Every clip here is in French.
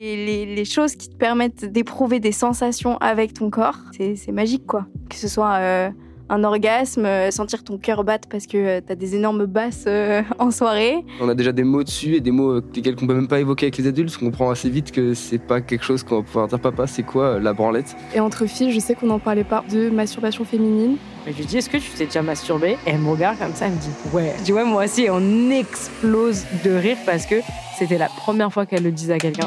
Et les, les choses qui te permettent d'éprouver des sensations avec ton corps, c'est magique quoi. Que ce soit euh, un orgasme, euh, sentir ton cœur battre parce que euh, t'as des énormes basses euh, en soirée. On a déjà des mots dessus et des mots lesquels qu'on peut même pas évoquer avec les adultes. On comprend assez vite que c'est pas quelque chose qu'on va pouvoir dire papa, c'est quoi euh, la branlette? Et entre filles, je sais qu'on n'en parlait pas de masturbation féminine. Et je lui dis, est-ce que tu t'es déjà masturbé Et elle me regarde comme ça, elle me dit, ouais. Je dis, ouais, moi aussi, et on explose de rire parce que c'était la première fois qu'elle le disait à quelqu'un.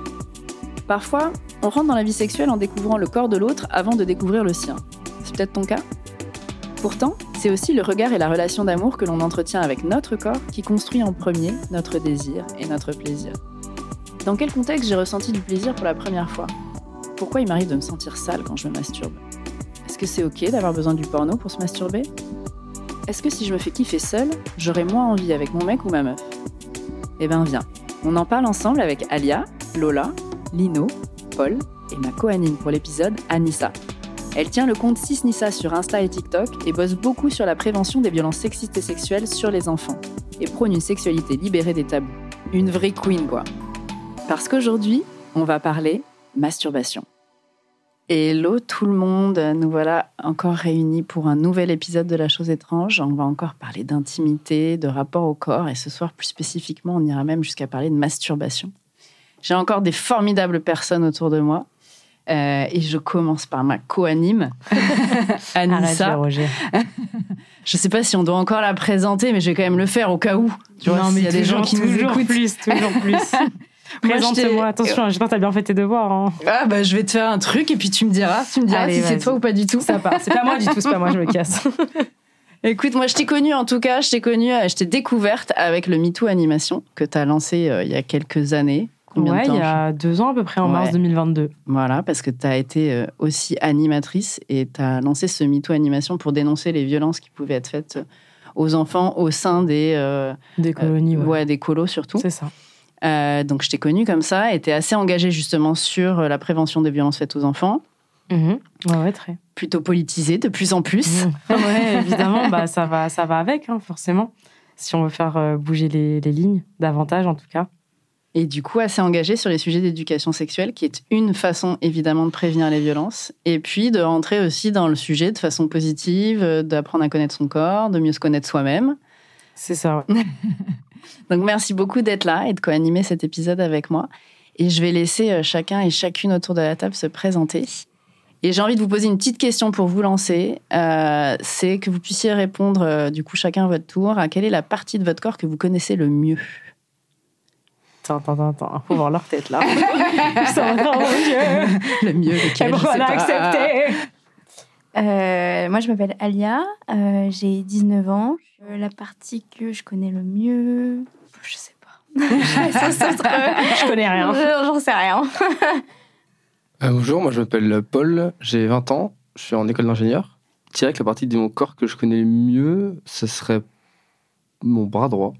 Parfois, on rentre dans la vie sexuelle en découvrant le corps de l'autre avant de découvrir le sien. C'est peut-être ton cas. Pourtant, c'est aussi le regard et la relation d'amour que l'on entretient avec notre corps qui construit en premier notre désir et notre plaisir. Dans quel contexte j'ai ressenti du plaisir pour la première fois? Pourquoi il m'arrive de me sentir sale quand je me masturbe? Est-ce que c'est ok d'avoir besoin du porno pour se masturber? Est-ce que si je me fais kiffer seule, j'aurais moins envie avec mon mec ou ma meuf? Eh ben viens, on en parle ensemble avec Alia, Lola, Lino, Paul et ma co-anime pour l'épisode, Anissa. Elle tient le compte Sisnissa sur Insta et TikTok et bosse beaucoup sur la prévention des violences sexistes et sexuelles sur les enfants et prône une sexualité libérée des tabous. Une vraie queen, quoi. Parce qu'aujourd'hui, on va parler masturbation. Hello tout le monde, nous voilà encore réunis pour un nouvel épisode de La Chose étrange. On va encore parler d'intimité, de rapport au corps et ce soir plus spécifiquement, on ira même jusqu'à parler de masturbation. J'ai encore des formidables personnes autour de moi. Euh, et je commence par ma co-anime, Anissa. Roger. Je sais pas si on doit encore la présenter, mais je vais quand même le faire au cas où. Tu non, mais y a des gens qui nous toujours écoutent. plus, toujours plus. Présente-moi, attention, j'espère que t'as bien fait tes devoirs. hein. Ah bah je vais te faire un truc et puis tu me diras, tu me diras Allez, si c'est toi ou pas du tout. Ça part, c'est pas moi du tout, c'est pas moi, je me casse. Écoute, moi je t'ai connue en tout cas, je t'ai connue, euh, je t'ai découverte avec le MeToo Animation que tu as lancé euh, il y a quelques années. Combien ouais, de temps il y a deux ans à peu près, en Ouais. mars 2022. Voilà, parce que tu as été euh, aussi animatrice et tu as lancé ce MeToo Animation pour dénoncer les violences qui pouvaient être faites aux enfants au sein des, euh, Des colonies, ouais. ouais, des colos surtout. C'est ça. Euh, donc je t'ai connue comme ça et tu assez engagée justement sur euh, la prévention des violences faites aux enfants, Mhm. Ouais, ouais, très. plutôt politisée de plus en plus. Mhm. ouais, évidemment, bah, ça, va, ça va avec, hein, forcément. Si on veut faire euh, bouger les, les lignes, davantage en tout cas. Et du coup, assez engagée sur les sujets d'éducation sexuelle, qui est une façon évidemment de prévenir les violences, et puis de rentrer aussi dans le sujet de façon positive, euh, d'apprendre à connaître son corps, de mieux se connaître soi-même. C'est ça, ouais. Donc merci beaucoup d'être là et de co-animer cet épisode avec moi. Et je vais laisser euh, chacun et chacune autour de la table se présenter. Et j'ai envie de vous poser une petite question pour vous lancer. Euh, c'est que vous puissiez répondre, du coup, chacun à votre tour, à quelle est la partie de votre corps que vous connaissez le mieux? Attends, attends, attends, faut voir leur tête là. Ça va, mon Dieu. Le mieux, lequel je sais pas. accepté. Euh, moi, je m'appelle Alia, euh, j'ai 19 ans. Euh, la partie que je connais le mieux, je sais pas. Je connais rien. J'en sais rien. Euh, Bonjour, moi je m'appelle Paul, j'ai 20 ans, je suis en école d'ingénieur. Je dirais que la partie de mon corps que je connais le mieux, ce serait mon bras droit,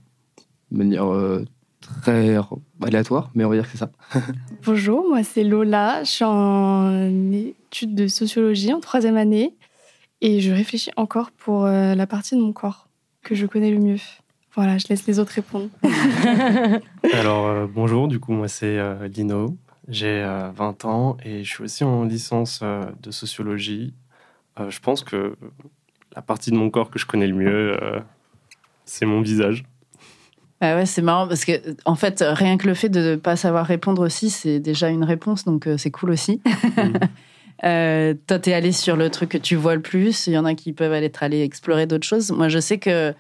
de manière euh, très aléatoire, mais on va dire que c'est ça. Bonjour, moi c'est Lola, je suis en études de sociologie en troisième année et je réfléchis encore pour euh, la partie de mon corps que je connais le mieux. Voilà, je laisse les autres répondre. Alors, euh, bonjour, du coup, moi c'est euh, Lino, j'ai euh, 20 ans et je suis aussi en licence euh, de sociologie. Euh, je pense que la partie de mon corps que je connais le mieux, euh, c'est mon visage. Ah ouais, c'est marrant parce que, en fait, rien que le fait de ne pas savoir répondre aussi, c'est déjà une réponse, donc euh, c'est cool aussi. Mhm. Euh, toi, t'es allé sur le truc que tu vois le plus. Il y en a qui peuvent aller être allés explorer d'autres choses. Moi, je sais que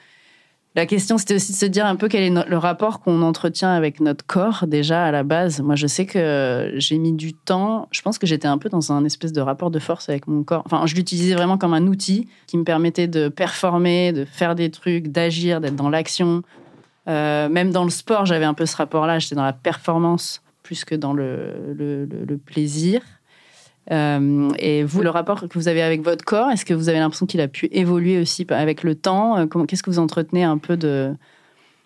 la question, c'était aussi de se dire un peu quel est no- le rapport qu'on entretient avec notre corps déjà à la base. Moi, je sais que j'ai mis du temps. Je pense que j'étais un peu dans un espèce de rapport de force avec mon corps. Enfin, je l'utilisais vraiment comme un outil qui me permettait de performer, de faire des trucs, d'agir, d'être dans l'action. Euh, même dans le sport, j'avais un peu ce rapport-là. J'étais dans la performance plus que dans le, le, le- le plaisir. Euh, et vous, le rapport que vous avez avec votre corps, est-ce que vous avez l'impression qu'il a pu évoluer aussi avec le temps? Euh, Qu'est-ce que vous entretenez un peu de...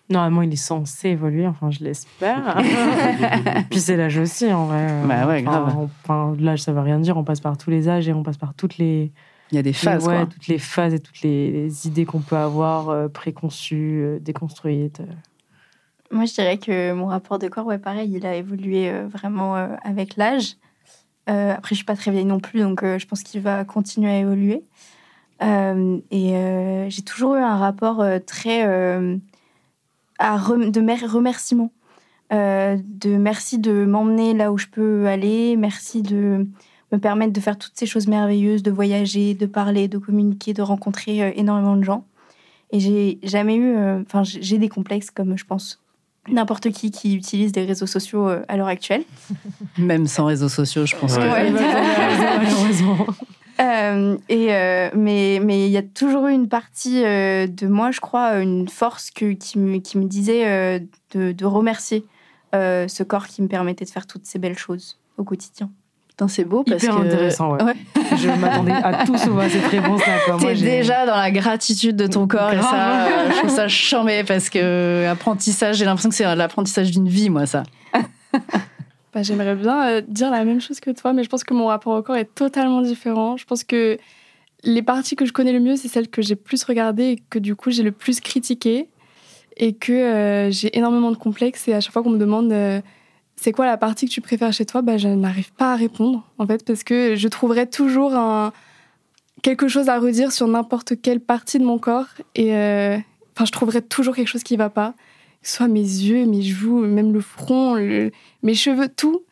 Normalement, il est censé évoluer, enfin, je l'espère. Puis c'est l'âge aussi, en vrai. Bah ouais, grave. Enfin, l'âge, ça veut rien dire. On passe par tous les âges et on passe par toutes les, Il y a des phases, ouais, quoi. toutes les phases et toutes les, les idées qu'on peut avoir euh, préconçues, euh, déconstruites. Moi, je dirais que mon rapport de corps, ouais, pareil, il a évolué euh, vraiment euh, avec l'âge. Euh, après, je suis pas très vieille non plus, donc euh, je pense qu'il va continuer à évoluer. Euh, et euh, j'ai toujours eu un rapport euh, très euh, à rem- de mer- remerciement. Euh, de merci de m'emmener là où je peux aller, merci de me permettre de faire toutes ces choses merveilleuses, de voyager, de parler, de communiquer, de rencontrer euh, énormément de gens. Et j'ai jamais eu, euh, enfin, j'ai j'ai des complexes comme je pense n'importe qui qui utilise les réseaux sociaux euh, à l'heure actuelle. Même sans réseaux sociaux, je pense. Ouais. que- Ouais. Malheureusement. Euh, et euh, mais mais il y a toujours eu une partie euh, de moi, je crois, une force que, qui, me, qui me disait euh, de, de remercier euh, ce corps qui me permettait de faire toutes ces belles choses au quotidien. Putain, c'est beau parce Hyper que... intéressant, ouais. Ouais. Je m'attendais à tout sauf à cette réponse-là. T'es déjà dans la gratitude de ton corps et ça, euh, je trouve ça chambé parce que apprentissage, j'ai l'impression que c'est l'apprentissage d'une vie, moi, ça. Bah, J'aimerais bien euh, dire la même chose que toi, mais je pense que mon rapport au corps est totalement différent. Je pense que les parties que je connais le mieux, c'est celles que j'ai plus regardées et que du coup j'ai le plus critiquées. Et que euh, j'ai énormément de complexes. Et à chaque fois qu'on me demande euh, c'est quoi la partie que tu préfères chez toi, bah, je n'arrive pas à répondre, en fait, parce que je trouverais toujours un, quelque chose à redire sur n'importe quelle partie de mon corps. Et euh, enfin, je trouverais toujours quelque chose qui ne va pas. Que ce soit mes yeux, mes joues, même le front, le- mes cheveux, tout.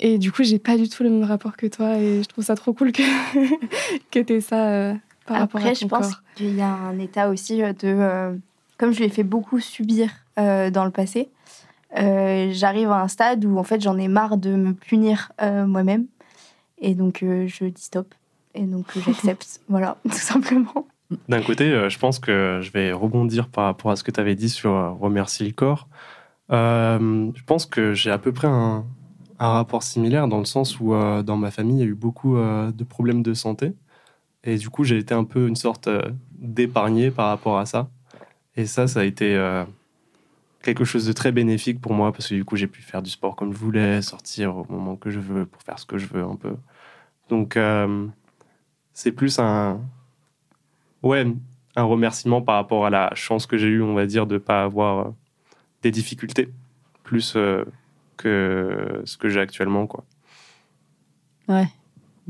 Et du coup, j'ai pas du tout le même rapport que toi. Et je trouve ça trop cool que, que tu ça euh, par rapport à Après, ton je pense qu'il y a un état aussi euh, de. euh, comme je l'ai fait beaucoup subir dans le passé, euh, j'arrive à un stade où en fait j'en ai marre de me punir euh, moi-même. Et donc euh, je dis stop. Et donc euh, j'accepte. voilà, tout simplement. D'un côté, euh, je pense que je vais rebondir par rapport à ce que tu avais dit sur remercier le corps. Euh, je pense que j'ai à peu près un, un rapport similaire dans le sens où euh, dans ma famille, il y a eu beaucoup euh, de problèmes de santé. Et du coup, j'ai été un peu une sorte euh, d'épargné par rapport à ça. Et ça, ça a été euh, quelque chose de très bénéfique pour moi parce que du coup, j'ai pu faire du sport comme je voulais, sortir au moment que je veux pour faire ce que je veux un peu. Donc, euh, c'est plus un, ouais, un remerciement par rapport à la chance que j'ai eue, on va dire, de ne pas avoir euh, des difficultés, plus euh, que ce que j'ai actuellement. Quoi.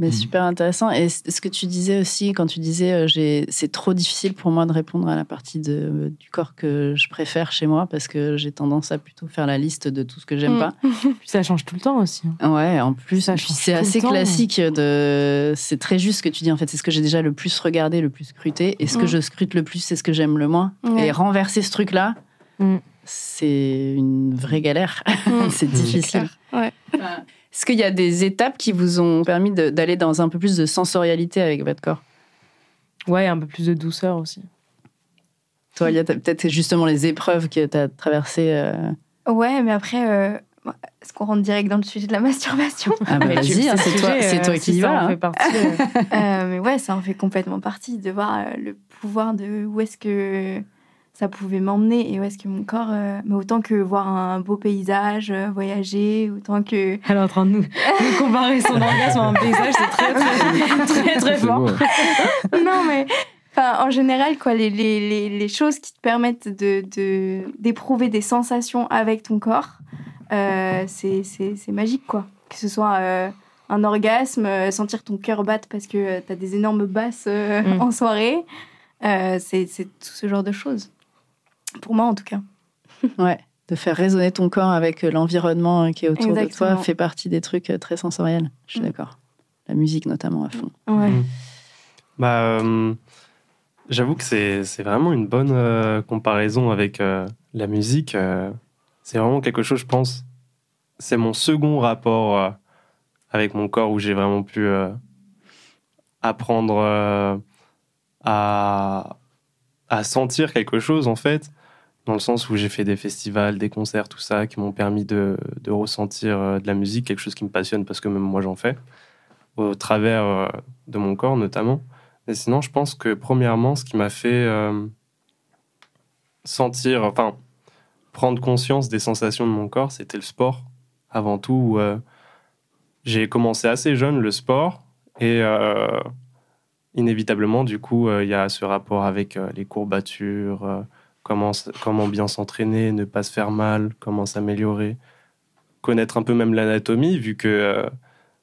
Mais Mhm. super intéressant. Et ce que tu disais aussi, quand tu disais euh, j'ai- c'est trop difficile pour moi de répondre à la partie de, du corps que je préfère chez moi parce que j'ai tendance à plutôt faire la liste de tout ce que j'aime Mm. pas. Ça change tout le temps aussi. hein. Ouais, en plus, c'est assez temps. classique de. C'est très juste ce que tu dis en fait. C'est ce que j'ai déjà le plus regardé, le plus scruté. Et ce que Mm. je scrute le plus, c'est ce que j'aime le moins. Et renverser ce truc-là, Mm. c'est une vraie galère. C'est difficile. Ouais. Est-ce qu'il y a des étapes qui vous ont permis d'aller dans un peu plus de sensorialité avec votre corps? Ouais, un peu plus de douceur aussi. Toi, il y a peut-être justement les épreuves que tu as traversées. euh, Ouais, mais après, euh, est-ce qu'on rentre direct dans le sujet de la masturbation? Ah bah vas-y, hein, c'est toi, euh, toi qui y ça vas. en hein. fait partie, mais ouais, ça en fait complètement partie de voir euh, le pouvoir de où est-ce que ça pouvait m'emmener et où est-ce que mon corps. euh, mais autant que voir un beau paysage, euh, voyager, autant que. Elle est en train de nous, nous comparer son orgasme à un paysage, c'est très, très, très, très fort. beau, ouais. non, mais. Enfin, en général, quoi, les, les, les, les choses qui te permettent de, de, d'éprouver des sensations avec ton corps, euh, c'est, c'est, c'est magique, quoi. Que ce soit euh, un orgasme, sentir ton cœur battre parce que tu as des énormes basses euh, Mm. en soirée, euh, c'est, c'est tout ce genre de choses. Pour moi, en tout cas. Ouais, de faire résonner ton corps avec euh, l'environnement euh, qui est autour de toi fait partie des trucs euh, très sensoriels. Je suis Mm. d'accord. La musique notamment à fond. Ouais. Mm. Bah, euh, j'avoue que c'est c'est vraiment une bonne euh, comparaison avec euh, la musique. euh, c'est vraiment quelque chose, je pense. C'est mon second rapport euh, avec mon corps où j'ai vraiment pu euh, apprendre euh, à, à sentir quelque chose, en fait, dans le sens où j'ai fait des festivals, des concerts, tout ça, qui m'ont permis de, ressentir euh, de la musique, quelque chose qui me passionne parce que même moi j'en fais, au travers euh, de mon corps notamment. Mais sinon, je pense que premièrement, ce qui m'a fait euh, sentir, enfin, prendre conscience des sensations de mon corps, c'était le sport. Avant tout, j'ai commencé assez jeune le sport et inévitablement, du coup, il y a ce rapport avec les courbatures, comment, bien s'entraîner, ne pas se faire mal, comment s'améliorer, connaître un peu même l'anatomie, vu que euh,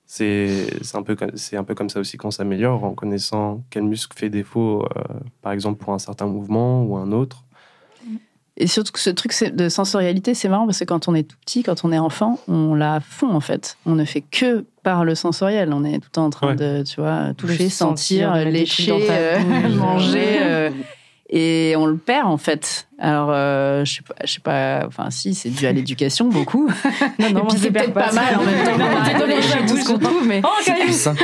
c'est un, peu un peu comme ça aussi qu'on s'améliore, en connaissant quel muscle fait défaut, euh, par exemple, pour un certain mouvement ou un autre. Et surtout que ce truc de sensorialité, c'est marrant parce que quand on est tout petit, quand on est enfant, on l'a à fond en fait. On ne fait que par le sensoriel. On est tout le temps en train Ouais. de, tu vois, toucher, sentir, lécher, dans ta euh, bouche. manger. et on le perd en fait. Alors, euh, je sais pas, je sais pas, enfin, si, c'est dû à l'éducation beaucoup. Non, et moi, puis je c'est peut-être pas mal en même temps. De lécher tout ce qu'on trouve, mais. C'est plus ça.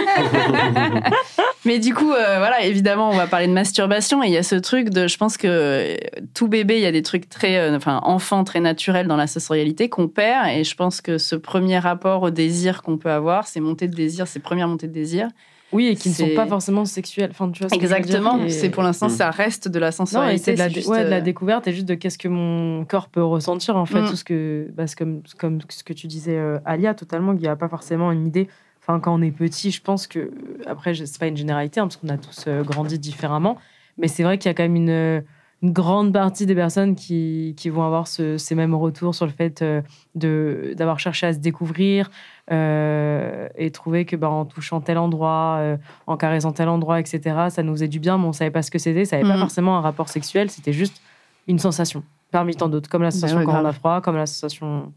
Mais du coup, euh, voilà, évidemment, on va parler de masturbation et il y a ce truc de, je pense que tout bébé, il y a des trucs très, euh, enfin, enfant très naturels dans la sensorialité qu'on perd et je pense que ce premier rapport au désir qu'on peut avoir, ces montées de désir, ces premières montées de désir, Oui, et qui ne sont pas forcément sexuelles. Enfin, tu vois ce exactement, Et- c'est pour l'instant, Mm. ça reste de la Non, et sensorialité. c'est de, la, c'est juste, ouais, de la euh, découverte et juste de qu'est-ce que mon corps peut ressentir en fait. Mm. Tout ce que, bah, comme, comme ce que tu disais, euh, Alia, totalement, qu'il n'y a pas forcément une idée. Enfin, quand on est petit, je pense que, après, je- c'est pas une généralité, hein, parce qu'on a tous euh, grandi différemment, mais c'est vrai qu'il y a quand même une, une grande partie des personnes qui, qui vont avoir ce- ces mêmes retours sur le fait euh, de d'avoir cherché à se découvrir euh, et trouver que bah, en touchant tel endroit, euh, en caressant tel endroit, etc., ça nous faisait du bien, mais on savait pas ce que c'était, ça n'avait pas Mhm. forcément un rapport sexuel, c'était juste une sensation parmi tant d'autres, comme la sensation ouais, quand on a froid, comme la sensation.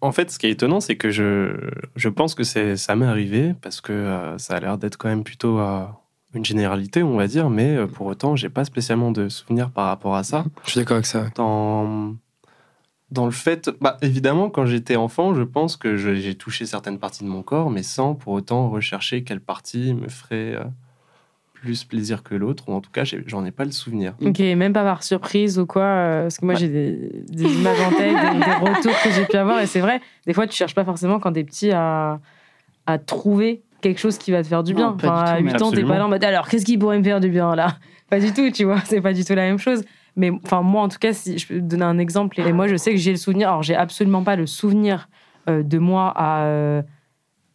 En fait, ce qui est étonnant, c'est que je, je pense que ça m'est arrivé parce que euh, ça a l'air d'être quand même plutôt euh, une généralité, on va dire, mais euh, pour autant, j'ai pas spécialement de souvenirs par rapport à ça. Je suis d'accord avec ça. Dans, dans le fait, bah, évidemment, quand j'étais enfant, je pense que je- j'ai touché certaines parties de mon corps, mais sans pour autant rechercher quelle partie me ferait euh, plus plaisir que l'autre, ou en tout cas, j'en ai pas le souvenir. Ok, même pas par surprise ou quoi, euh, parce que moi j'ai des, des images en tête, des, des retours que j'ai pu avoir, et c'est vrai, des fois tu cherches pas forcément quand t'es petit à, à trouver quelque chose qui va te faire du bien. Non, Enfin, à tout, 8 ans, t'es pas là en mode alors qu'est-ce qui pourrait me faire du bien là? Pas du tout, tu vois, c'est pas du tout la même chose. Mais enfin, moi en tout cas, si je peux te donner un exemple, et moi je sais que j'ai le souvenir, alors j'ai absolument pas le souvenir euh, de moi à, euh,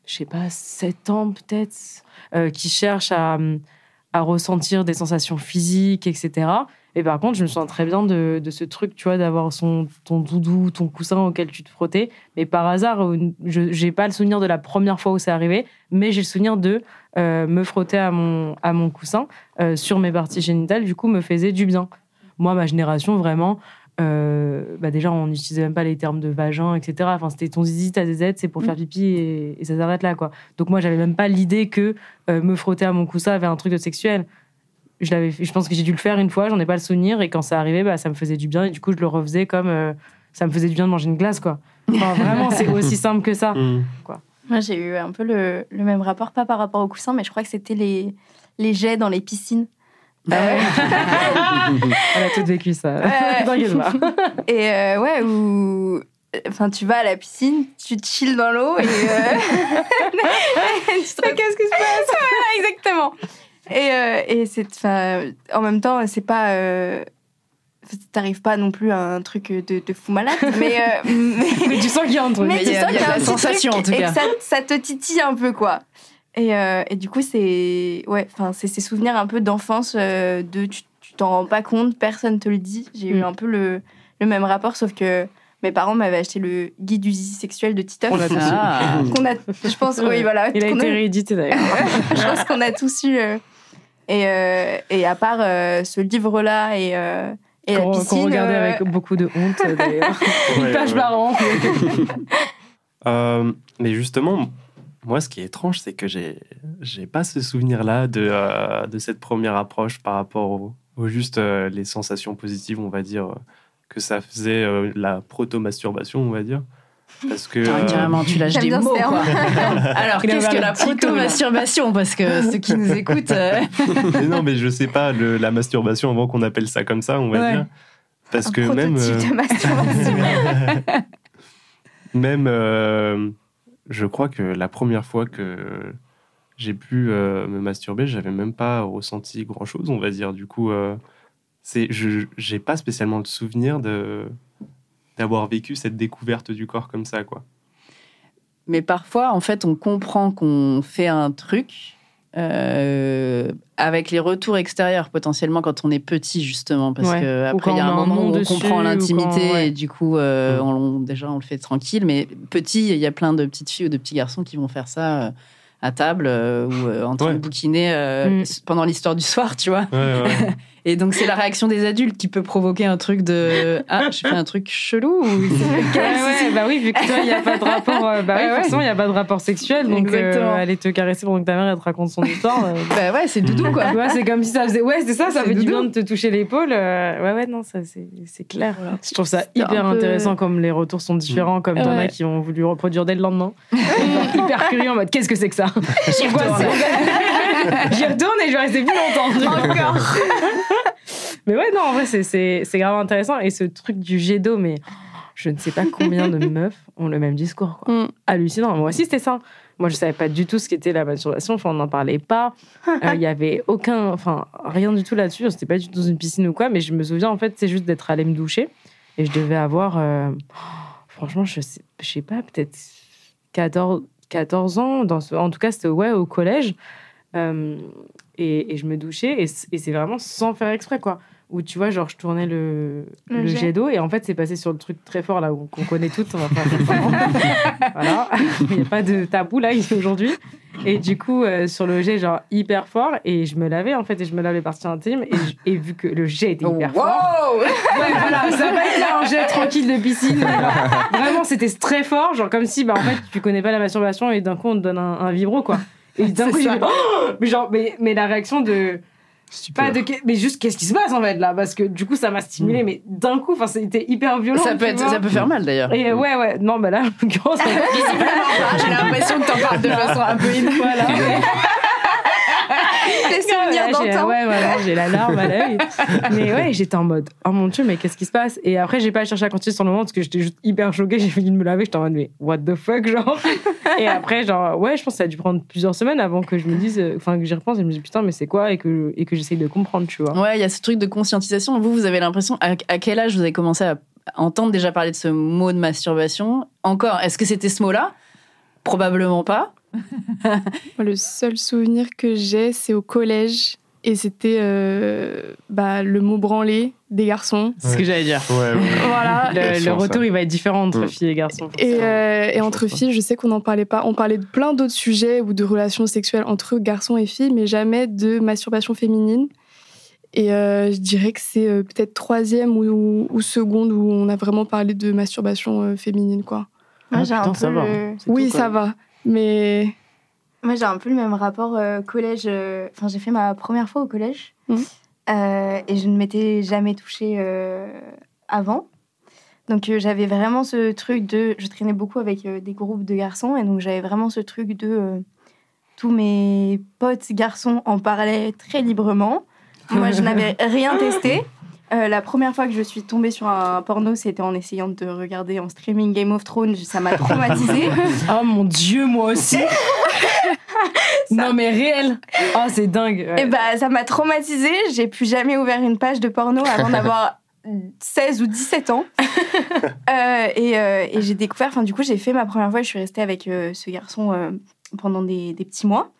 je sais pas, 7 ans peut-être, euh, qui cherche à, à ressentir des sensations physiques, etc. Et par contre, je me sens très bien de, de ce truc, tu vois, d'avoir son, ton doudou, ton coussin auquel tu te frottais. Mais par hasard, je n'ai pas le souvenir de la première fois où c'est arrivé, mais j'ai le souvenir de euh, me frotter à mon, à mon coussin euh, sur mes parties génitales, du coup, me faisait du bien. Moi, ma génération, vraiment, euh, bah déjà, on n'utilisait même pas les termes de vagin, etc. Enfin, c'était ton zizi, ta zézette, c'est pour faire pipi et, et ça s'arrête là, quoi. Donc moi, j'avais même pas l'idée que euh, me frotter à mon coussin avait un truc de sexuel. Je, l'avais fait- je pense que j'ai dû le faire une fois, j'en ai pas le souvenir, et quand ça arrivait, bah, ça me faisait du bien, et du coup, je le refaisais comme euh, ça me faisait du bien de manger une glace, quoi. Enfin, vraiment, c'est aussi simple que ça. Hmm. Moi, j'ai eu un peu le, le même rapport, pas par rapport au coussin, mais je crois que c'était les, les jets dans les piscines. Bah ouais. On a tout vécu ça. Ouais. Et euh, ouais, où. Enfin, tu vas à la piscine, tu te chilles dans l'eau et. euh, tu te qu'est-ce qui se passe? Voilà, exactement. Et, euh, et c'est. En même temps, c'est pas. euh, T'arrives pas non plus à un truc de, de fou malade, mais. euh, mais- Mais tu sens qu'il y a un truc. mais il tu y a- sens y a qu'il y a la sensation, truc en tout et cas. que ça, ça te titille un peu, quoi. Et, euh, et du coup, c'est ouais, enfin, c'est ces souvenirs un peu d'enfance euh, de tu t'en rends pas compte, personne te le dit. J'ai eu Mm. un peu le, le même rapport, sauf que mes parents m'avaient acheté le guide du zizi sexuel de Titeuf. On l'a tous eu. Ah. Qu'on a, je pense, oui, voilà. Il a été réédité d'ailleurs. je pense qu'on a tous eu. Euh, et, euh, et à part euh, ce livre-là et, euh, et la Qu'on piscine. qu'on regardait euh, avec beaucoup de honte d'ailleurs. Une Ouais, page ouais. par an. Euh, mais justement, moi, ce qui est étrange, c'est que j'ai, j'ai pas ce souvenir-là de, euh, de cette première approche par rapport au, au juste euh, les sensations positives, on va dire, que ça faisait euh, la proto-masturbation, on va dire. Parce que. Ah, carrément, tu lâches des mots, quoi. Alors, qu'est-ce que la proto-masturbation Parce que ceux qui nous écoutent... euh, mais non, mais je sais pas, le- la masturbation avant qu'on appelle ça comme ça, on va Ouais. dire. Parce Un que même. euh, de masturbation. Même, euh, je crois que la première fois que j'ai pu euh, me masturber, j'avais même pas ressenti grand chose, on va dire. Du coup, euh, c'est, je j'ai pas spécialement le souvenir de d'avoir vécu cette découverte du corps comme ça, quoi. Mais parfois, en fait, on comprend qu'on fait un truc euh, avec les retours extérieurs, potentiellement quand on est petit, justement. Parce Ouais. que après, il y a un moment où on dessus, comprend l'intimité quand- ouais. et du coup, euh, on- déjà, on le fait tranquille. Mais petit, il y a plein de petites filles ou de petits garçons qui vont faire ça euh, à table euh, ou euh, en train Ouais. de bouquiner euh, Mm. pendant l'histoire du soir, tu vois. Ouais, ouais. Et donc, c'est la réaction des adultes qui peut provoquer un truc de Ah, j'ai fait un truc chelou ou Ouais, ouais, bah oui, vu que toi, il n'y a pas de rapport, euh, bah oui, Ouais, ouais. forcément, il n'y a pas de rapport sexuel, donc euh, aller te caresser pendant que ta mère elle te raconte son histoire. euh, Bah ouais, c'est doudou, quoi. tu vois, c'est comme si ça faisait. Ouais, c'est ça, ça fait du bien de te toucher l'épaule. euh, Ouais, ouais, non, ça, c'est clair. Je trouve ça hyper peu- intéressant, comme les retours sont différents, comme t'en Ouais. as qui ont voulu reproduire dès le lendemain. Hyper curieux en mode qu'est-ce que c'est que ça J'y retourne et je vais rester plus longtemps. Encore. Mais ouais, non, en vrai, c'est- grave intéressant. Et ce truc du jet d'eau, mais je ne sais pas combien de meufs ont le même discours. Quoi. Mm. Hallucinant. Moi aussi, c'était ça. Moi, je savais pas du tout ce qu'était la masturbation. Enfin, on n'en parlait pas. Euh, Il y avait aucun. Enfin, rien du tout là-dessus. C'était pas du tout dans une piscine ou quoi. Mais je me souviens, en fait, c'est juste d'être allée me doucher. Et je devais avoir. euh, franchement, je sais, je sais pas, peut-être 14, 14 ans. Dans ce, en tout cas, c'était ouais, au collège. Euh, et, et je me douchais. Et, c'est vraiment sans faire exprès, quoi. Où tu vois, genre, je tournais le, Le le jet. jet d'eau. Et en fait, c'est passé sur le truc très fort, là, où- qu'on connaît toutes. on va pas faire ça. voilà. Il n'y a pas de tabou, là, ici, aujourd'hui. Et du coup, euh, sur le jet, genre, hyper fort. Et je me lavais, en fait. Et je me lavais les parties intimes. Et, je- et vu que le jet était hyper fort. Wow Ouais, voilà, ça va être un jet tranquille de piscine. Genre, Vraiment, c'était très fort, genre comme si, bah, en fait, tu connais pas la masturbation et d'un coup, on te donne un, un vibro, quoi. Et d'un coup, j'ai Oh mais genre, mais, mais la réaction de, Super. pas de, que- mais juste qu'est-ce qui se passe en fait là, parce que du coup, ça m'a stimulé, mais d'un coup, enfin, c'était hyper violent. ça peut, tu être, ça peut faire mal d'ailleurs. Et euh, ouais, ouais, non, bah là, en l'occurrence, J'ai l'impression que t'en parles de façon un peu voilà. Les souvenirs d'antan. Ouais, voilà, j'ai la larme à l'œil. Mais ouais, j'étais en mode, oh mon dieu, mais qu'est-ce qui se passe? Et après, j'ai pas cherché à continuer sur le moment parce que j'étais juste hyper choquée. J'ai fini de me laver, j'étais en mode, mais what the fuck, genre? Et après, genre, ouais, je pense que ça a dû prendre plusieurs semaines avant que je me dise, euh, enfin, que j'y repense et je me dis, putain, mais c'est quoi? Et que, et que j'essaye de comprendre, tu vois. Ouais, il y a ce truc de conscientisation. Vous, vous avez l'impression, à, à quel âge vous avez commencé à entendre déjà parler de ce mot de masturbation? Encore, est-ce que c'était ce mot-là? Probablement pas. Le seul souvenir que j'ai, c'est au collège. Et c'était euh, bah, le mot branlé des garçons. C'est ce que j'allais dire. Ouais, ouais. Voilà. Le, retour, ça. il va être différent entre Mm. filles et garçons. Et, euh, et entre filles, je sais qu'on n'en parlait pas. On parlait de plein d'autres sujets ou de relations sexuelles entre garçons et filles, mais jamais de masturbation féminine. Et euh, je dirais que c'est euh, peut-être troisième ou, ou seconde où on a vraiment parlé de masturbation euh, féminine, quoi. Moi, Ah, j'ai un putain, peu ça va. le- Oui, tout, ça va. Mais Moi, j'ai un peu le même rapport euh, collège. euh, Enfin, j'ai fait ma première fois au collège. Mhm. Euh, et je ne m'étais jamais touchée avant. Donc, euh, j'avais vraiment ce truc de. Je traînais beaucoup avec euh, des groupes de garçons. Et donc, j'avais vraiment ce truc de. euh, tous mes potes garçons en parlaient très librement. Moi, je n'avais rien testé. Euh, la première fois que je suis tombée sur un porno, c'était en essayant de regarder en streaming Game of Thrones. Ça m'a traumatisée. Oh mon dieu, moi aussi Non mais réel Oh c'est dingue ouais. Et bah, ça m'a traumatisée. J'ai plus jamais ouvert une page de porno avant d'avoir 16 ou 17 ans. Euh, et euh, et j'ai découvert, enfin, du coup, j'ai fait ma première fois. Je suis restée avec euh, ce garçon pendant des, des petits mois.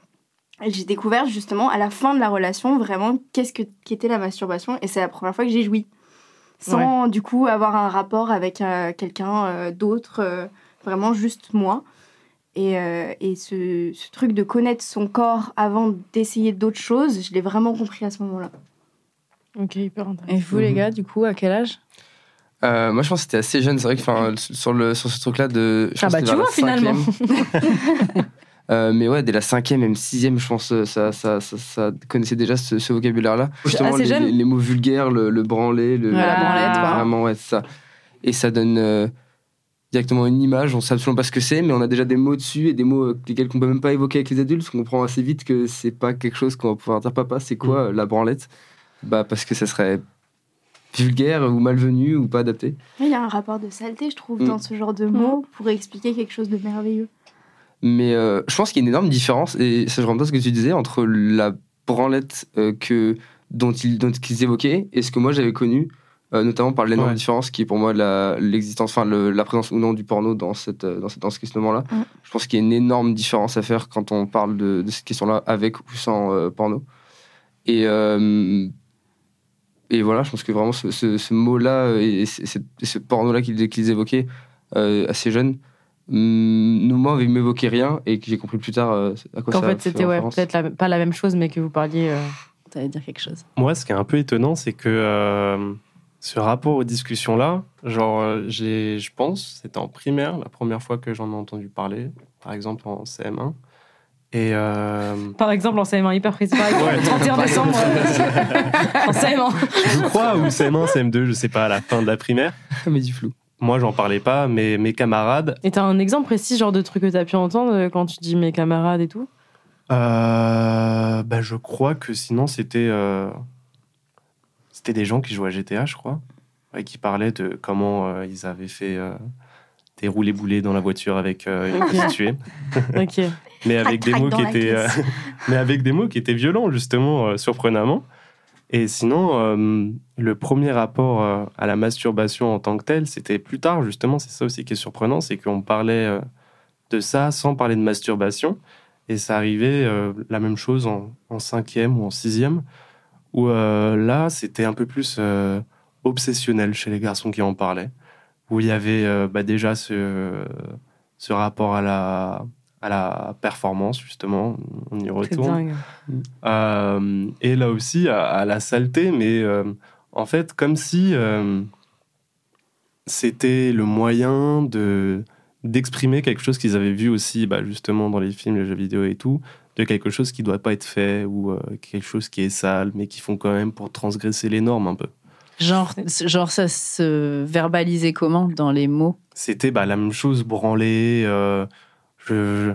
J'ai découvert justement à la fin de la relation vraiment qu'est-ce que qu'était la masturbation. Et c'est la première fois que j'ai joui. Sans du coup avoir un rapport avec euh, quelqu'un euh, d'autre, euh, vraiment juste moi. Et, euh, et ce, ce truc de connaître son corps avant d'essayer d'autres choses, je l'ai vraiment compris à ce moment-là. Ok, hyper intéressant. Et vous, les gars, du coup, à quel âge? Euh, moi, je pense que c'était assez jeune. C'est vrai que enfin, sur, le, sur ce truc-là de. je Ah pense bah tu vois finalement. Euh, mais ouais, dès la cinquième, même sixième, je pense, euh, ça, ça, ça, ça connaissait déjà ce, ce vocabulaire-là. Justement, assez les, jeune. les- les mots vulgaires, le, le branler, le, Ouais, la branlette. Vraiment, ouais, c'est ça. Et ça donne euh, directement une image. On sait absolument pas ce que c'est, mais on a déjà des mots dessus et des mots euh, lesquels qu'on peut même pas évoquer avec les adultes. On comprend assez vite que c'est pas quelque chose qu'on va pouvoir dire, papa, c'est quoi euh, la branlette? Bah, parce que ça serait vulgaire ou malvenu ou pas adapté. Il y a un rapport de saleté, je trouve, Mm. dans ce genre de mots pour expliquer quelque chose de merveilleux. Mais euh, je pense qu'il y a une énorme différence, et ça je reprends ce que tu disais, entre la branlette euh, que, dont, ils, dont ils évoquaient et ce que moi j'avais connu, euh, notamment par l'énorme Ouais. différence qui est pour moi la- l'existence, enfin la présence ou non du porno dans, cette, dans, cette, dans ce questionnement-là. Je pense qu'il y a une énorme différence à faire quand on parle de, de cette question-là avec ou sans euh, porno. Et, euh, et voilà, je pense que vraiment ce, ce- ce mot-là et, ce- porno-là qu'ils qu'ils évoquaient euh, assez jeunes, hum, nous, moi, ne m'évoquait rien et que j'ai compris plus tard euh, à quoi Qu'en ça fait, c'était ouais, peut-être la- pas la même chose, mais que vous parliez. euh, T'allais dire quelque chose. Moi, ce qui est un peu étonnant, c'est que euh, ce rapport aux discussions-là, genre, j'ai, je pense, c'était en primaire, la première fois que j'en ai entendu parler, par exemple en CM1. Et euh, Par exemple, en CM1 hyper précis, par exemple, Ouais. le 31 décembre, en CM1. je crois, ou CM1, CM2, je sais pas, à la fin de la primaire, Mais du flou. Moi, j'en parlais pas, mais mes camarades, Et t'as un exemple précis, genre de truc que t'as pu entendre euh, quand tu dis mes camarades et tout? Euh, bah, je crois que sinon, c'était, euh, c'était des gens qui jouaient à GTA, je crois, et qui parlaient de comment euh, ils avaient fait euh, des roulés-boulés dans la voiture avec euh, une Ok. prostituée. Ok. mais avec des mots qui étaient euh, mais avec des mots qui étaient violents justement euh, surprenamment et sinon euh, le premier rapport euh, à la masturbation en tant que telle c'était plus tard justement c'est ça aussi qui est surprenant c'est qu'on parlait euh, de ça sans parler de masturbation. Et ça arrivait la même chose en, cinquième ou en sixième où là c'était un peu plus obsessionnel chez les garçons qui en parlaient. Où il y avait bah, déjà ce rapport à la à la performance, justement, on y C'est retourne. dingue. Euh, et là aussi, à, à la saleté, mais euh, en fait, comme si euh, c'était le moyen de d'exprimer quelque chose qu'ils avaient vu aussi, bah, justement, dans les films, les jeux vidéo et tout, de quelque chose qui doit pas être fait ou euh, quelque chose qui est sale, mais qui font quand même pour transgresser les normes un peu. Genre, genre ça se verbalisait comment dans les mots? C'était bah, la même chose, branler. Je,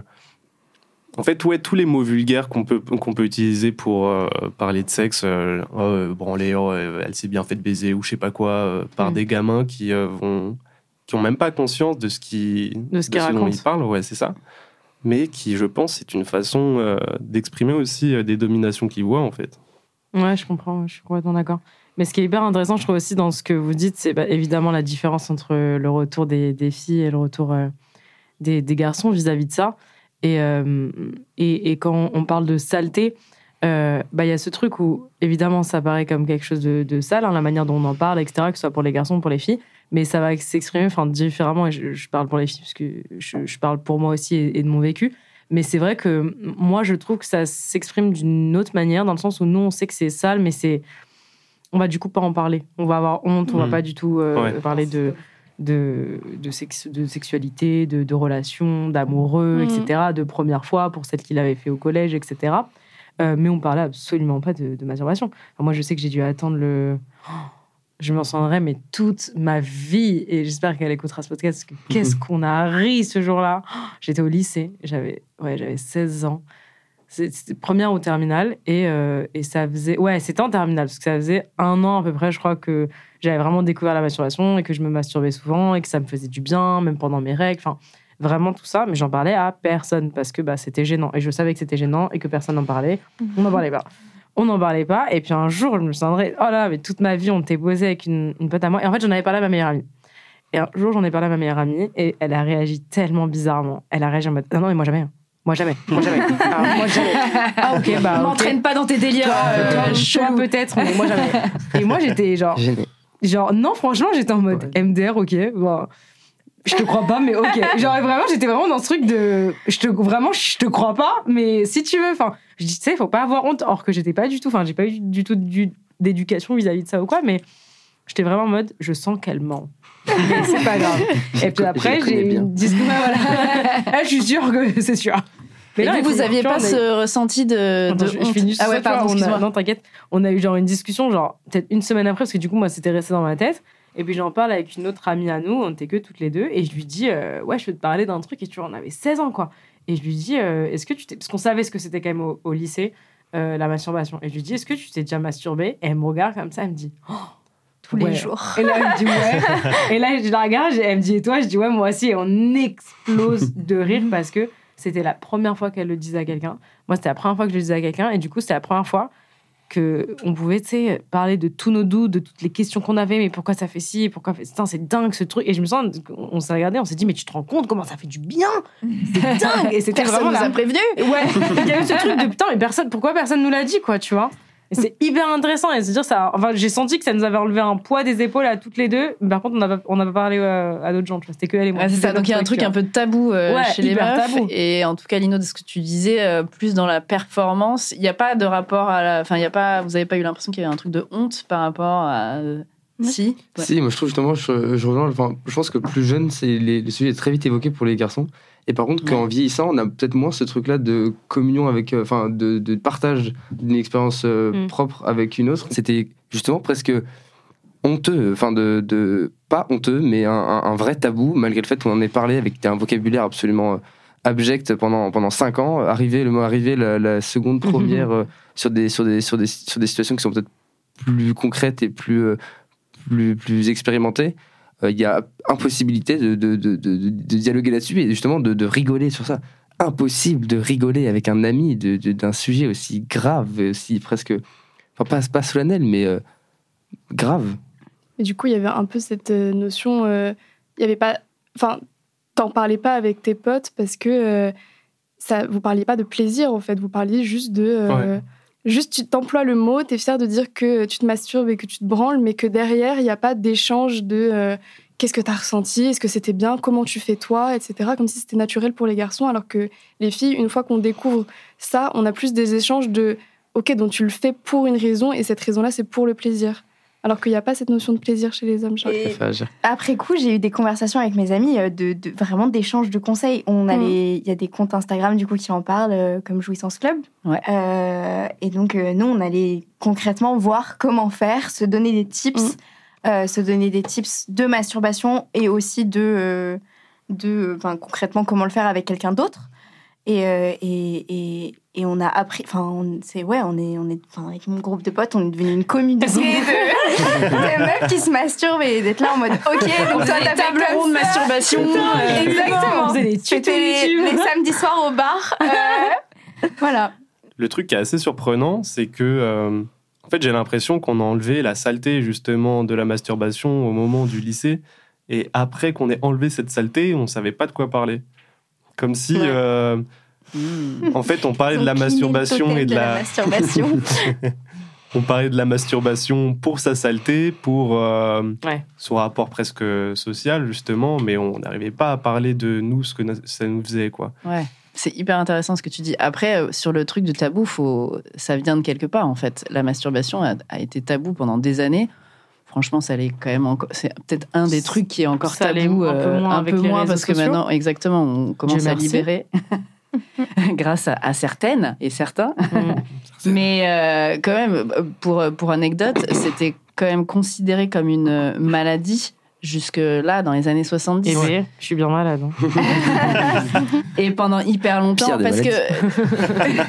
En fait, ouais, tous les mots vulgaires qu'on peut, qu'on peut utiliser pour euh, parler de sexe, euh, oh, euh, branler, oh, elle s'est bien fait baiser ou je sais pas quoi, euh, par Mm. des gamins qui vont, qui ont même pas conscience de ce qui, De ce qu'ils dont ils parlent, ouais, c'est ça. Mais qui, je pense, c'est une façon d'exprimer aussi des dominations qu'ils voient en fait. Ouais, je comprends, je suis complètement d'accord. Mais ce qui est hyper intéressant, je trouve aussi dans ce que vous dites, c'est bah, évidemment la différence entre le retour des, des filles et le retour des, des garçons vis-à-vis de ça. Et, euh, et, et quand on parle de saleté, euh, bah, il y a ce truc où, évidemment, ça paraît comme quelque chose de, de sale, hein, la manière dont on en parle, etc., que ce soit pour les garçons ou pour les filles, mais ça va s'exprimer différemment. Et je, je parle pour les filles, parce que je, je parle pour moi aussi et, et de mon vécu. Mais c'est vrai que moi, je trouve que ça s'exprime d'une autre manière, dans le sens où nous, on sait que c'est sale, mais c'est. On va du coup pas en parler. On va avoir honte, on va Mhm. pas du tout euh, Ouais. parler de, de, de, sex- de sexualité, de, de relations, d'amoureux, Mhm. etc., de première fois pour celle qu'il avait fait au collège, etc. Euh, mais on parlait absolument pas de, de masturbation. Enfin, moi, je sais que j'ai dû attendre le. Oh, je m'en souviendrai, mais toute ma vie, et j'espère qu'elle écoutera ce podcast, parce que qu'est-ce qu'on a ri ce jour-là. Oh, J'étais au lycée, j'avais ouais, j'avais 16 ans. C'était première ou terminale, et, euh, et ça faisait. Ouais, c'était en terminale, parce que ça faisait un an à peu près, je crois, que j'avais vraiment découvert la masturbation et que je me masturbais souvent et que ça me faisait du bien, même pendant mes règles. Enfin, vraiment tout ça, mais j'en parlais à personne parce que bah, c'était gênant. Et je savais que c'était gênant et que personne n'en parlait. On n'en parlait pas. On n'en parlait pas. Et puis un jour, je me souviendrai, oh là, mais toute ma vie, on t'est posé avec une, une pote à moi. Et en fait, j'en avais parlé à ma meilleure amie. Et un jour, j'en ai parlé à ma meilleure amie et elle a réagi tellement bizarrement. Elle a réagi en mode, non, non, mais moi jamais. Moi jamais. Moi jamais. Alors, moi jamais. Ah, ok, bah. ok. M'entraîne pas dans tes délires. Toi, euh, toi, toi, chelou. peut-être, mais moi jamais. Et moi, j'étais genre. Genre, non, franchement, j'étais en mode MDR, ok. Bon, je te crois pas, mais ok. Genre, vraiment, j'étais vraiment dans ce truc de. Je te, vraiment, je te crois pas, mais si tu veux. Enfin, je dis, tu sais, faut pas avoir honte. Or que j'étais pas du tout. Enfin, j'ai pas eu du tout du- d'éducation vis-à-vis de ça ou quoi, mais j'étais vraiment en mode, je sens qu'elle ment. Mais c'est pas grave. Et puis Je après, j'ai bien. une discussion. voilà. Ah, je suis sûre que c'est sûr. Et là, vous, vous aviez pas on a eu- ce ressenti de, Attends, de je, je honte finis juste Ah ouais, ça, pardon, on a- excuse-moi. Non, t'inquiète. On a eu genre une discussion, genre peut-être une semaine après, parce que du coup, moi, c'était resté dans ma tête. Et puis j'en parle avec une autre amie à nous, on était que toutes les deux. Et je lui dis, euh, ouais, je veux te parler d'un truc. Et tu vois, on avait 16 ans, quoi. Et je lui dis, euh, est-ce que tu t'es. Parce qu'on savait ce que c'était quand même au, au lycée, euh, la masturbation. Et je lui dis, est-ce que tu t'es déjà masturbé Et elle me regarde comme ça, elle me dit, oh, tous Ouais. les jours. Et là, elle me dit ouais. et là, je la regarde, elle me dit et toi? Je dis ouais, moi aussi. Et on explose de rire parce que c'était la première fois qu'elle le disait à quelqu'un. Moi, c'était la première fois que je le disais à quelqu'un. Et du coup, c'était la première fois que on pouvait, tu sais, parler de tous nos doutes, de toutes les questions qu'on avait. Mais pourquoi ça fait ci? Pourquoi Putain, c'est dingue ce truc. Et je me sens, on s'est regardé, on s'est dit, mais tu te rends compte comment ça fait du bien? C'est dingue. Et c'était Personne vraiment nous la a prévenu. Ouais, il y avait ce truc de putain, mais personne, pourquoi personne nous l'a dit, quoi, tu vois? C'est hyper intéressant. Et se dire ça, enfin, j'ai senti que ça nous avait enlevé un poids des épaules à toutes les deux. Mais par contre, on n'a pas, on n'a pas parlé euh, à d'autres gens, tu vois. C'était que elle et moi. C'est ça. Donc il y a un truc un peu tabou euh, Ouais, chez les meufs. tabou. Et en tout cas, Lino, de ce que tu disais, euh, plus dans la performance, il n'y a pas de rapport à la. Enfin, il y a pas. Vous n'avez pas eu l'impression qu'il y avait un truc de honte par rapport à. euh, Si? Ouais. Si, moi je trouve justement, je, je rejoins, enfin, je pense que plus jeune, c'est les, le sujet est très vite évoqué pour les garçons. Et par contre, qu'en vieillissant, on a peut-être moins ce truc-là de communion avec, euh, enfin, de, de partage d'une expérience euh, Mm. propre avec une autre. C'était justement presque honteux, enfin, de, de, pas honteux, mais un, un- un vrai tabou, malgré le fait qu'on en ait parlé avec un vocabulaire absolument euh, abject pendant, pendant cinq ans. Arrivé, le mot arrivé, la, la seconde première euh, sur, des, sur, des, sur, des, sur des situations qui sont peut-être plus concrètes et plus, euh, plus, plus expérimentées il y a impossibilité de, de, de, de, de dialoguer là-dessus et justement de, de rigoler sur ça. Impossible de rigoler avec un ami de- de- d'un sujet aussi grave, et aussi presque, enfin pas, pas solennel, mais euh, grave. Et du coup, il y avait un peu cette euh, notion. euh, Il y avait pas. Enfin, t'en parlais pas avec tes potes parce que euh, ça, vous parliez pas de plaisir, en fait. Vous parliez juste de. euh, Juste, tu t'emploies le mot, t'es fier de dire que tu te masturbes et que tu te branles, mais que derrière, il n'y a pas d'échange de euh, qu'est-ce que t'as ressenti, est-ce que c'était bien, comment tu fais toi, etc. Comme si c'était naturel pour les garçons, alors que les filles, une fois qu'on découvre ça, on a plus des échanges de ok, donc tu le fais pour une raison, et cette raison-là, c'est pour le plaisir. Alors qu'il n'y a pas cette notion de plaisir chez les hommes. Après coup, j'ai eu des conversations avec mes amis euh, de, de- vraiment d'échanges de conseils. On a Mm. il y a des comptes Instagram du coup qui en parlent, euh, comme Jouissance Club. Ouais. Euh, et donc nous, on allait concrètement voir comment faire, se donner des tips, euh, se donner des tips de masturbation et aussi de, de, enfin concrètement comment le faire avec quelqu'un d'autre. Et, euh, et, et, et on a appris, enfin, on- c'est ouais, on est, on est, enfin, avec mon groupe de potes, on est devenu une communauté de, de meufs qui se masturbent et d'être là en mode, ok, donc toi t'as fait comme ronds de ça. masturbation. euh, Exactement. On faisait des tutos C'était les, les samedis soirs au bar. Euh, voilà. Le truc qui est assez surprenant, c'est que, euh, en fait, j'ai l'impression qu'on a enlevé la saleté justement de la masturbation au moment du lycée, et après qu'on ait enlevé cette saleté, on savait pas de quoi parler. Comme si, Ouais. euh, hmm. en fait, on parlait de la masturbation et de la, masturbation. on parlait de la masturbation pour sa saleté, pour euh, Ouais. son rapport presque social justement, mais on n'arrivait pas à parler de nous, ce que ça nous faisait quoi. Ouais. C'est hyper intéressant ce que tu dis. Après, euh, sur le truc de tabou, faut... ça vient de quelque part en fait. La masturbation a, a été tabou pendant des années. Franchement, ça l'est quand même encore. C'est peut-être un des trucs qui est encore Ça tabou, un peu euh, moins un avec peu les moins réseaux parce que maintenant, exactement, on commence Dieu à merci. libérer grâce à, à certaines et certains. Mm. Mais euh, quand même, pour, pour anecdote, c'était quand même considéré comme une maladie jusque là dans les années 70 Et oui, je suis bien malade. hein. et pendant hyper longtemps parce que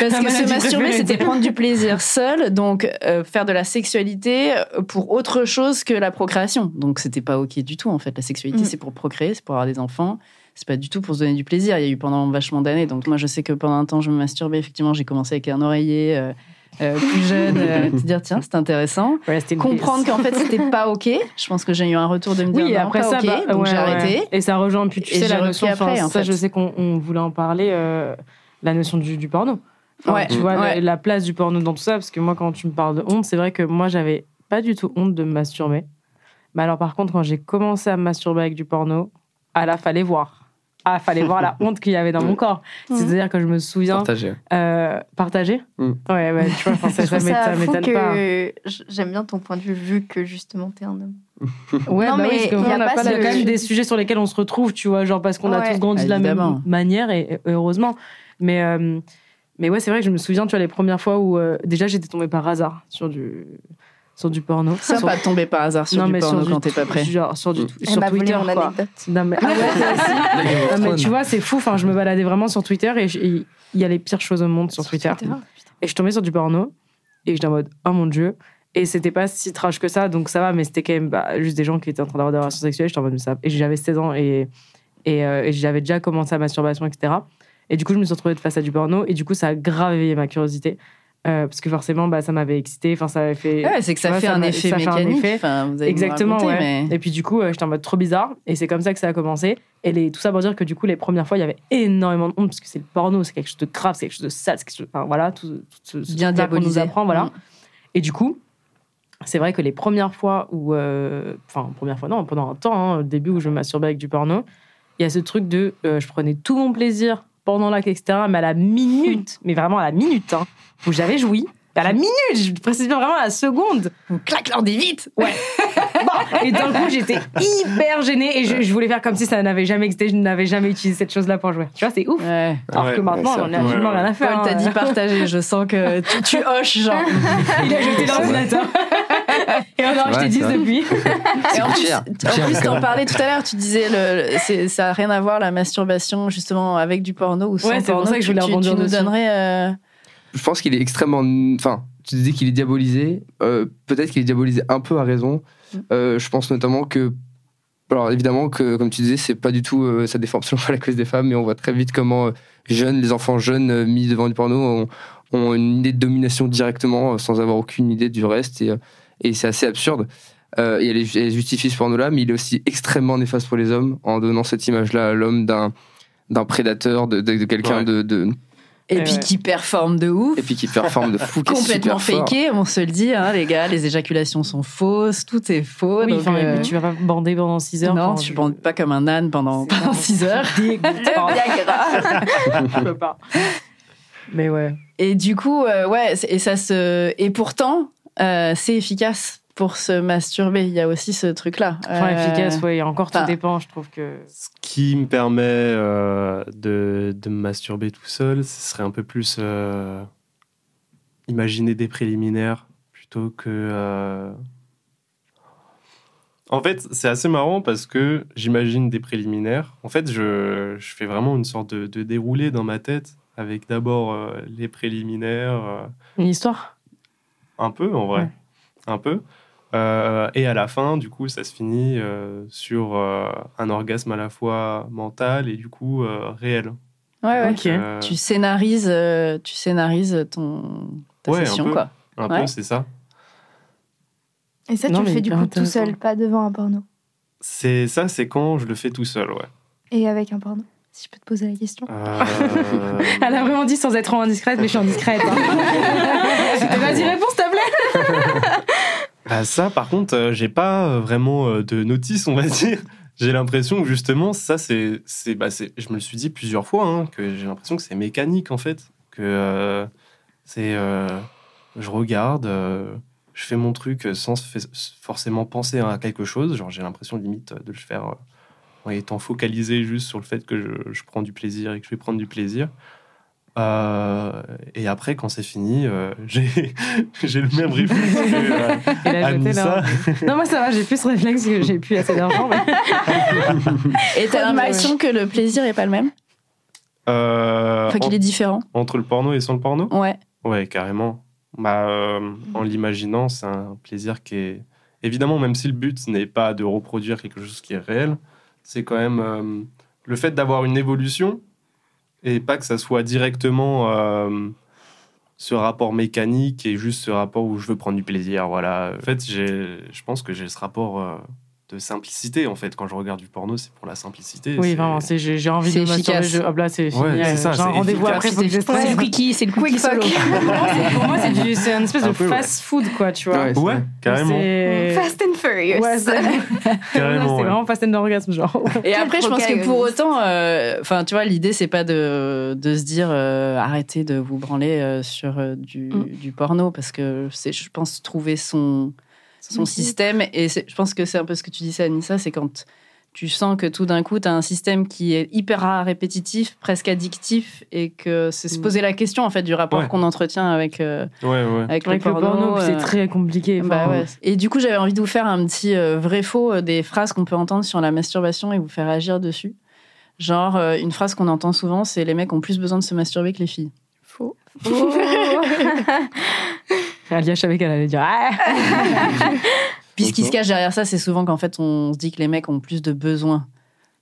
parce que se masturber c'était prendre du plaisir seul donc euh, faire de la sexualité pour autre chose que la procréation. Donc c'était pas ok du tout en fait. La sexualité Mm. c'est pour procréer c'est pour avoir des enfants. C'est pas du tout pour se donner du plaisir. Il y a eu pendant vachement d'années. Donc moi je sais que pendant un temps je me masturbais. Effectivement j'ai commencé avec un oreiller euh, euh, plus jeune euh, te dire tiens c'est intéressant comprendre qu'en fait c'était pas ok je pense que j'ai eu un retour de me dire Oui, et non, après pas ça, ok bah, donc ouais, j'ai ouais. arrêté Et ça rejoint plus, tu Et sais, la notion. après, enfin, en ça, fait. je sais qu'on on voulait en parler, euh, la notion du, du porno. Enfin, Ouais, Tu vois, la- la, place du porno dans tout ça, parce que moi, quand tu me parles de honte, c'est vrai que moi, j'avais pas du tout honte de me masturber. Mais alors, par contre, quand j'ai commencé à me masturber avec du porno, ah là, fallait voir. Ah, fallait voir la honte qu'il y avait dans mon corps. Mhm. C'est-à-dire que je me souviens. Partagé. Euh, partager Mm. Ouais, ouais, tu vois, enfin, ça, ça m'étonne pas. j'aime bien ton point de vue vu que justement t'es un homme. Ouais, Non, bah mais oui, parce y a pas quand même des sujets sur lesquels on se retrouve, tu vois, genre parce qu'on a tous grandi de la même manière et, et heureusement. Mais, euh, mais ouais, c'est vrai que je me souviens, tu vois, les premières fois où euh, déjà j'étais tombée par hasard sur du, sur du porno. ça Sur- pas tomber par hasard sur non, du mais porno sur quand t'es pas prêt Genre sur, du, Elle sur m'a volé Twitter, mon quoi. anecdote. Non, mais, ah ouais, toi aussi Non, mais tu vois, c'est fou. Enfin, je me baladais vraiment sur Twitter et il y a les pires choses au monde sur, Twitter. Et je tombais sur du porno et j'étais en mode oh mon dieu. Et c'était pas si trash que ça, donc ça va, mais c'était quand même bah, juste des gens qui étaient en train d'avoir des relations sexuelles. J'étais en mode, mais ça. Et j'avais 16 ans et, et, euh, et j'avais déjà commencé la masturbation, etc. Et du coup, je me suis retrouvée face à du porno, et du coup, ça a grave éveillé ma curiosité. Euh, parce que forcément, bah, ça m'avait excité, enfin, ça avait fait. Ouais, c'est que ça vois, fait un effet ça fait un mécanique. effet. Vous Exactement, raconter, ouais. mais- Et puis du coup, euh, j'étais en mode trop bizarre. Et c'est comme ça que ça a commencé. Et les, tout ça pour dire que du coup, les premières fois, il y avait énormément de honte parce que c'est le porno, c'est quelque chose de grave, c'est quelque chose de sale, c'est quelque chose. Enfin voilà, tout, tout ce, Bien qu'on nous apprend, voilà. Mm. Et du coup, c'est vrai que les premières fois où. euh, Enfin, première fois, non, pendant un temps, hein, au début où je me masturbais avec du porno, il y a ce truc de. euh, je prenais tout mon plaisir pendant l'acte, etc. Mais à la minute, mais vraiment à la minute, hein, où j'avais joui. À la minute, je précise vraiment à la seconde. On claque leur dit vite Ouais. Bon, et d'un coup, j'étais hyper gênée et je, je voulais faire comme si ça n'avait jamais existé, je n'avais jamais utilisé cette chose-là pour jouer. Tu vois, c'est ouf. Ouais. Alors Ouais. que maintenant, on c'est a absolument rien à faire. Paul t'a hein. dit partager, je sens que tu, tu hoches, genre. Il a jeté l'ordinateur. et on a acheté vrai, 10 c'est vrai. depuis. Et en plus, en plus, t'en parlais tout à l'heure, tu disais le, ça n'a rien à voir la masturbation justement avec du porno ou sans Ouais, c'est pour porno. ça que je Tu- voulais rebondir tu nous donnerais. euh, Je pense qu'il est extrêmement. Enfin, tu disais qu'il est diabolisé. Euh, Peut-être qu'il est diabolisé un peu à raison. Euh, je pense notamment que. Alors évidemment que, comme tu disais, c'est pas du tout. euh, ça défend absolument pas la cause des femmes, mais on voit très vite comment euh, jeunes, les enfants jeunes euh, mis devant du porno ont, ont une idée de domination directement, sans avoir aucune idée du reste. Et, et c'est assez absurde. Et elle, elle justifie ce porno-là, mais il est aussi extrêmement néfaste pour les hommes en donnant cette image-là à l'homme d'un d'un prédateur, de, de, de quelqu'un Ouais. de, de- Et Ouais, puis ouais. qui performe de ouf. Et puis qui performe de fou, Complètement faké, on se le dit, hein, les gars, les éjaculations sont fausses, tout est faux. Oui, donc, enfin, euh, tu vas pas bander pendant 6 heures. non, tu je- bandes pas comme un âne pendant, C'est pendant 6 heures. Je peux pas. Mais ouais. Et du coup, euh, ouais, et ça se, et pourtant, euh, c'est efficace pour se masturber. Il y a aussi ce truc-là. Enfin, Euh, efficace, ouais. Et encore, tout enfin- dépend, je trouve que. Ce qui me permet euh, de, de me masturber tout seul, ce serait un peu plus euh, imaginer des préliminaires plutôt que. euh, En fait, c'est assez marrant parce que j'imagine des préliminaires. En fait, je, je fais vraiment une sorte de, de déroulé dans ma tête avec d'abord euh, les préliminaires. euh, Une histoire? Un peu, en vrai. Ouais. Un peu. Euh, et à la fin, du coup, ça se finit euh, sur euh, un orgasme à la fois mental et du coup euh, réel. Ouais, ouais. Ok. Euh, Tu scénarises, euh, tu scénarises ton ta Ouais, un session, peu. quoi. un Ouais. peu, c'est ça. Et ça, Non, tu le fais du coup tout seul, pas devant un porno? C'est ça, c'est quand je le fais tout seul, ouais. Et avec un porno, si je peux te poser la question. Euh, Elle a vraiment dit sans être trop indiscrète, mais je suis indiscrète. hein. Eh, Vas-y, réponds, s'il te plaît. Bah, ça, par contre, euh, j'ai pas euh, vraiment euh, de notice, on va dire. J'ai l'impression que justement, ça, c'est, c'est, bah, c'est, je me le suis dit plusieurs fois, hein, que j'ai l'impression que c'est mécanique en fait, que c'est, je regarde, je fais mon truc sans forcément penser à quelque chose. Genre, j'ai l'impression limite de le faire en étant focalisé juste sur le fait que je prends du plaisir et que je vais prendre du plaisir. Euh, et après, quand c'est fini, euh, j'ai, j'ai le même réflexe que euh, Anissa. Non, moi ça va, j'ai plus ce réflexe que j'ai plus assez d'argent. mais- Et t'as l'impression que le plaisir est pas le même Euh, Enfin, qu'il en- est différent Entre le porno et sans le porno Ouais. Ouais, carrément. Bah, euh, en l'imaginant, c'est un plaisir qui est. Évidemment, même si le but n'est pas de reproduire quelque chose qui est réel, c'est quand même euh, le fait d'avoir une évolution et pas que ça soit directement euh, ce rapport mécanique et juste ce rapport où je veux prendre du plaisir. Voilà. En fait, je pense que j'ai ce rapport euh, de simplicité. En fait, quand je regarde du porno, c'est pour la simplicité. Oui, vraiment, c'est- j'ai envie C'est de me masturber. efficace. Je... Hop là, c'est fini. Ouais, c'est ça, J'ai un c'est rendez-vous efficace. après, C'est le quickie, c'est le quick solo. Pour moi, c'est- une espèce Un de peu, ouais. fast-food, quoi, tu vois. Ouais, carrément. Fast and Furious. Ouais, c'est Carrément, c'est ouais. vraiment fast and orgasme, genre. Et après, je pense que pour autant, euh, enfin, tu vois, l'idée, c'est pas de, de se dire euh, arrêtez de vous branler euh, sur du, Mm. du porno, parce que c'est, je pense, trouver son, son système. Et je pense que c'est un peu ce que tu disais, Anissa, c'est quand tu sens que tout d'un coup, tu as un système qui est hyper répétitif, presque addictif, et que c'est se Mm. poser la question, en fait, du rapport Ouais. qu'on entretient avec, euh, Ouais, ouais. avec, Avec le le porno. porno, c'est euh, très compliqué. bah enfin. Et du coup, j'avais envie de vous faire un petit euh, vrai-faux euh, des phrases qu'on peut entendre sur la masturbation et vous faire agir dessus. Genre, euh, une phrase qu'on entend souvent, c'est les mecs ont plus besoin de se masturber que les filles. Faux. Alia, je savais qu'elle allait dire Ah Puis ce qui se cache derrière ça, c'est souvent qu'en fait, on se dit que les mecs ont plus de besoins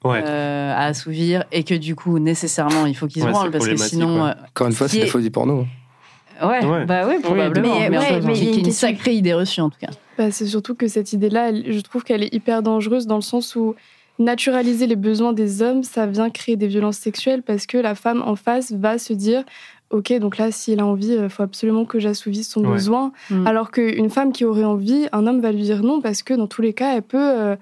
Ouais. euh, à assouvir et que du coup, nécessairement, il faut qu'ils se Ouais, branlent parce que sinon. ouais. Encore une fois, c'est est- des faux du porno. euh, ouais, Ouais. bah oui, probablement. mais- mais, ouais, mais il y a qui une sacrée idée reçue en tout cas. Bah, c'est surtout que cette idée-là, je trouve qu'elle est hyper dangereuse dans le sens où naturaliser les besoins des hommes, ça vient créer des violences sexuelles parce que la femme en face va se dire Ok, donc là, s'il a envie, il faut absolument que j'assouvisse son Ouais. besoin. Mm. Alors qu'une femme qui aurait envie, un homme va lui dire non parce que dans tous les cas, elle peut, euh,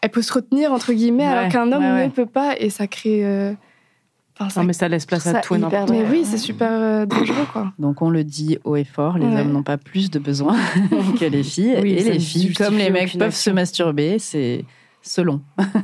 elle peut se retenir, entre guillemets, Ouais, alors qu'un homme ouais, ouais. ne peut pas et ça crée. euh, ça- Non, mais ça laisse place Ça, à tout et n'importe Mais oui, c'est super euh, dangereux, quoi. Donc on le dit haut et fort, les Ouais. hommes n'ont pas plus de besoins que les filles. Oui, et les filles, comme les mecs, peuvent action. se masturber, c'est selon.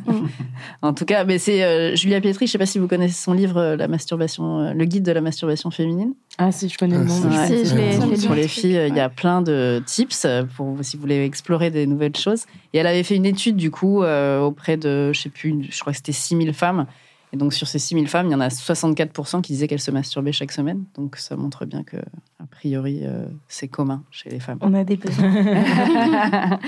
Mm. en tout cas, mais c'est euh, Julia Pietri, je ne sais pas si vous connaissez son livre euh, La masturbation, euh, le guide de la masturbation féminine. Ah, si, je connais le Ah, nom. Ouais, si, je je lu. les filles, il y a plein de tips pour si vous voulez explorer des nouvelles choses. Et elle avait fait une étude du coup euh, auprès de, je sais plus, une- je crois que c'était 6000 femmes. Et donc sur ces 6000 femmes, il y en a 64% qui disaient qu'elles se masturbaient chaque semaine. Donc ça montre bien que a priori euh, c'est commun chez les femmes. On a des besoins.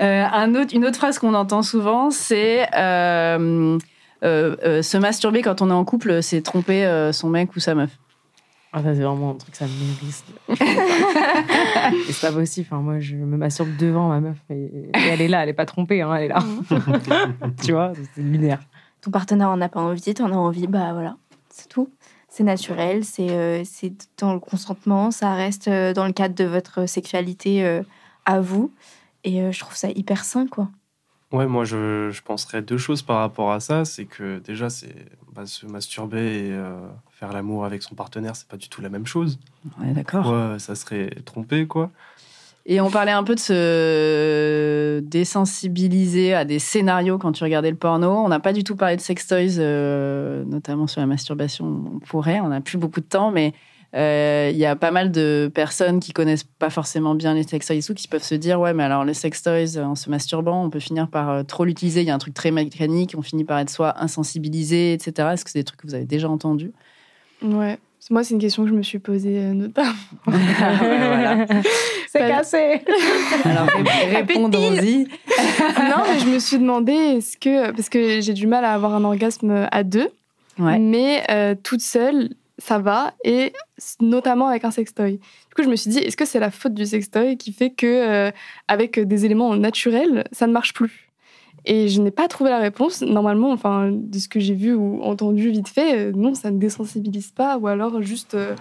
Euh, un autre, une autre phrase qu'on entend souvent, c'est euh, euh, euh, se masturber quand on est en couple, c'est tromper euh, son mec ou sa meuf. Ah, ça, c'est vraiment un truc, ça me hérisse. et c'est pas possible. Enfin, moi, je me masturbe devant ma meuf et, et elle est là, elle est pas trompée, hein, elle est là. tu vois, c'est lunaire. Ton partenaire en a pas envie, t'en as envie, bah voilà, c'est tout. C'est naturel, c'est euh, c'est dans le consentement, ça reste euh, dans le cadre de votre sexualité euh, à vous. Et euh, je trouve ça hyper sain, quoi. Ouais, moi je, je penserais deux choses par rapport à ça. C'est que déjà, c'est bah, se masturber et euh, faire l'amour avec son partenaire, c'est pas du tout la même chose. Ouais, d'accord. Ouais, ça serait tromper, quoi. Et on parlait un peu de se désensibiliser à des scénarios quand tu regardais le porno. On n'a pas du tout parlé de sextoys, euh, notamment sur la masturbation. On pourrait, on n'a plus beaucoup de temps, mais euh, il y a pas mal de personnes qui connaissent pas forcément bien les sextoys et tout, qui peuvent se dire ouais, mais alors les sextoys, en se masturbant, on peut finir par euh, trop l'utiliser. Il y a un truc très mécanique, on finit par être soit insensibilisé, etc. Est-ce que c'est des trucs que vous avez déjà entendus? Ouais. Moi, c'est une question que je me suis posée euh, notamment. Voilà. C'est cassé Alors ré- répondons-y. non, mais je me suis demandé, est-ce que. Parce que j'ai du mal à avoir un orgasme à deux, Ouais. mais euh, toute seule, ça va, et notamment avec un sextoy. Du coup, je me suis dit, est-ce que c'est la faute du sextoy qui fait que, euh, avec des éléments naturels, ça ne marche plus? Et je n'ai pas trouvé la réponse. Normalement, enfin, de ce que j'ai vu ou entendu vite fait, euh, non, ça ne désensibilise pas, ou alors juste, euh,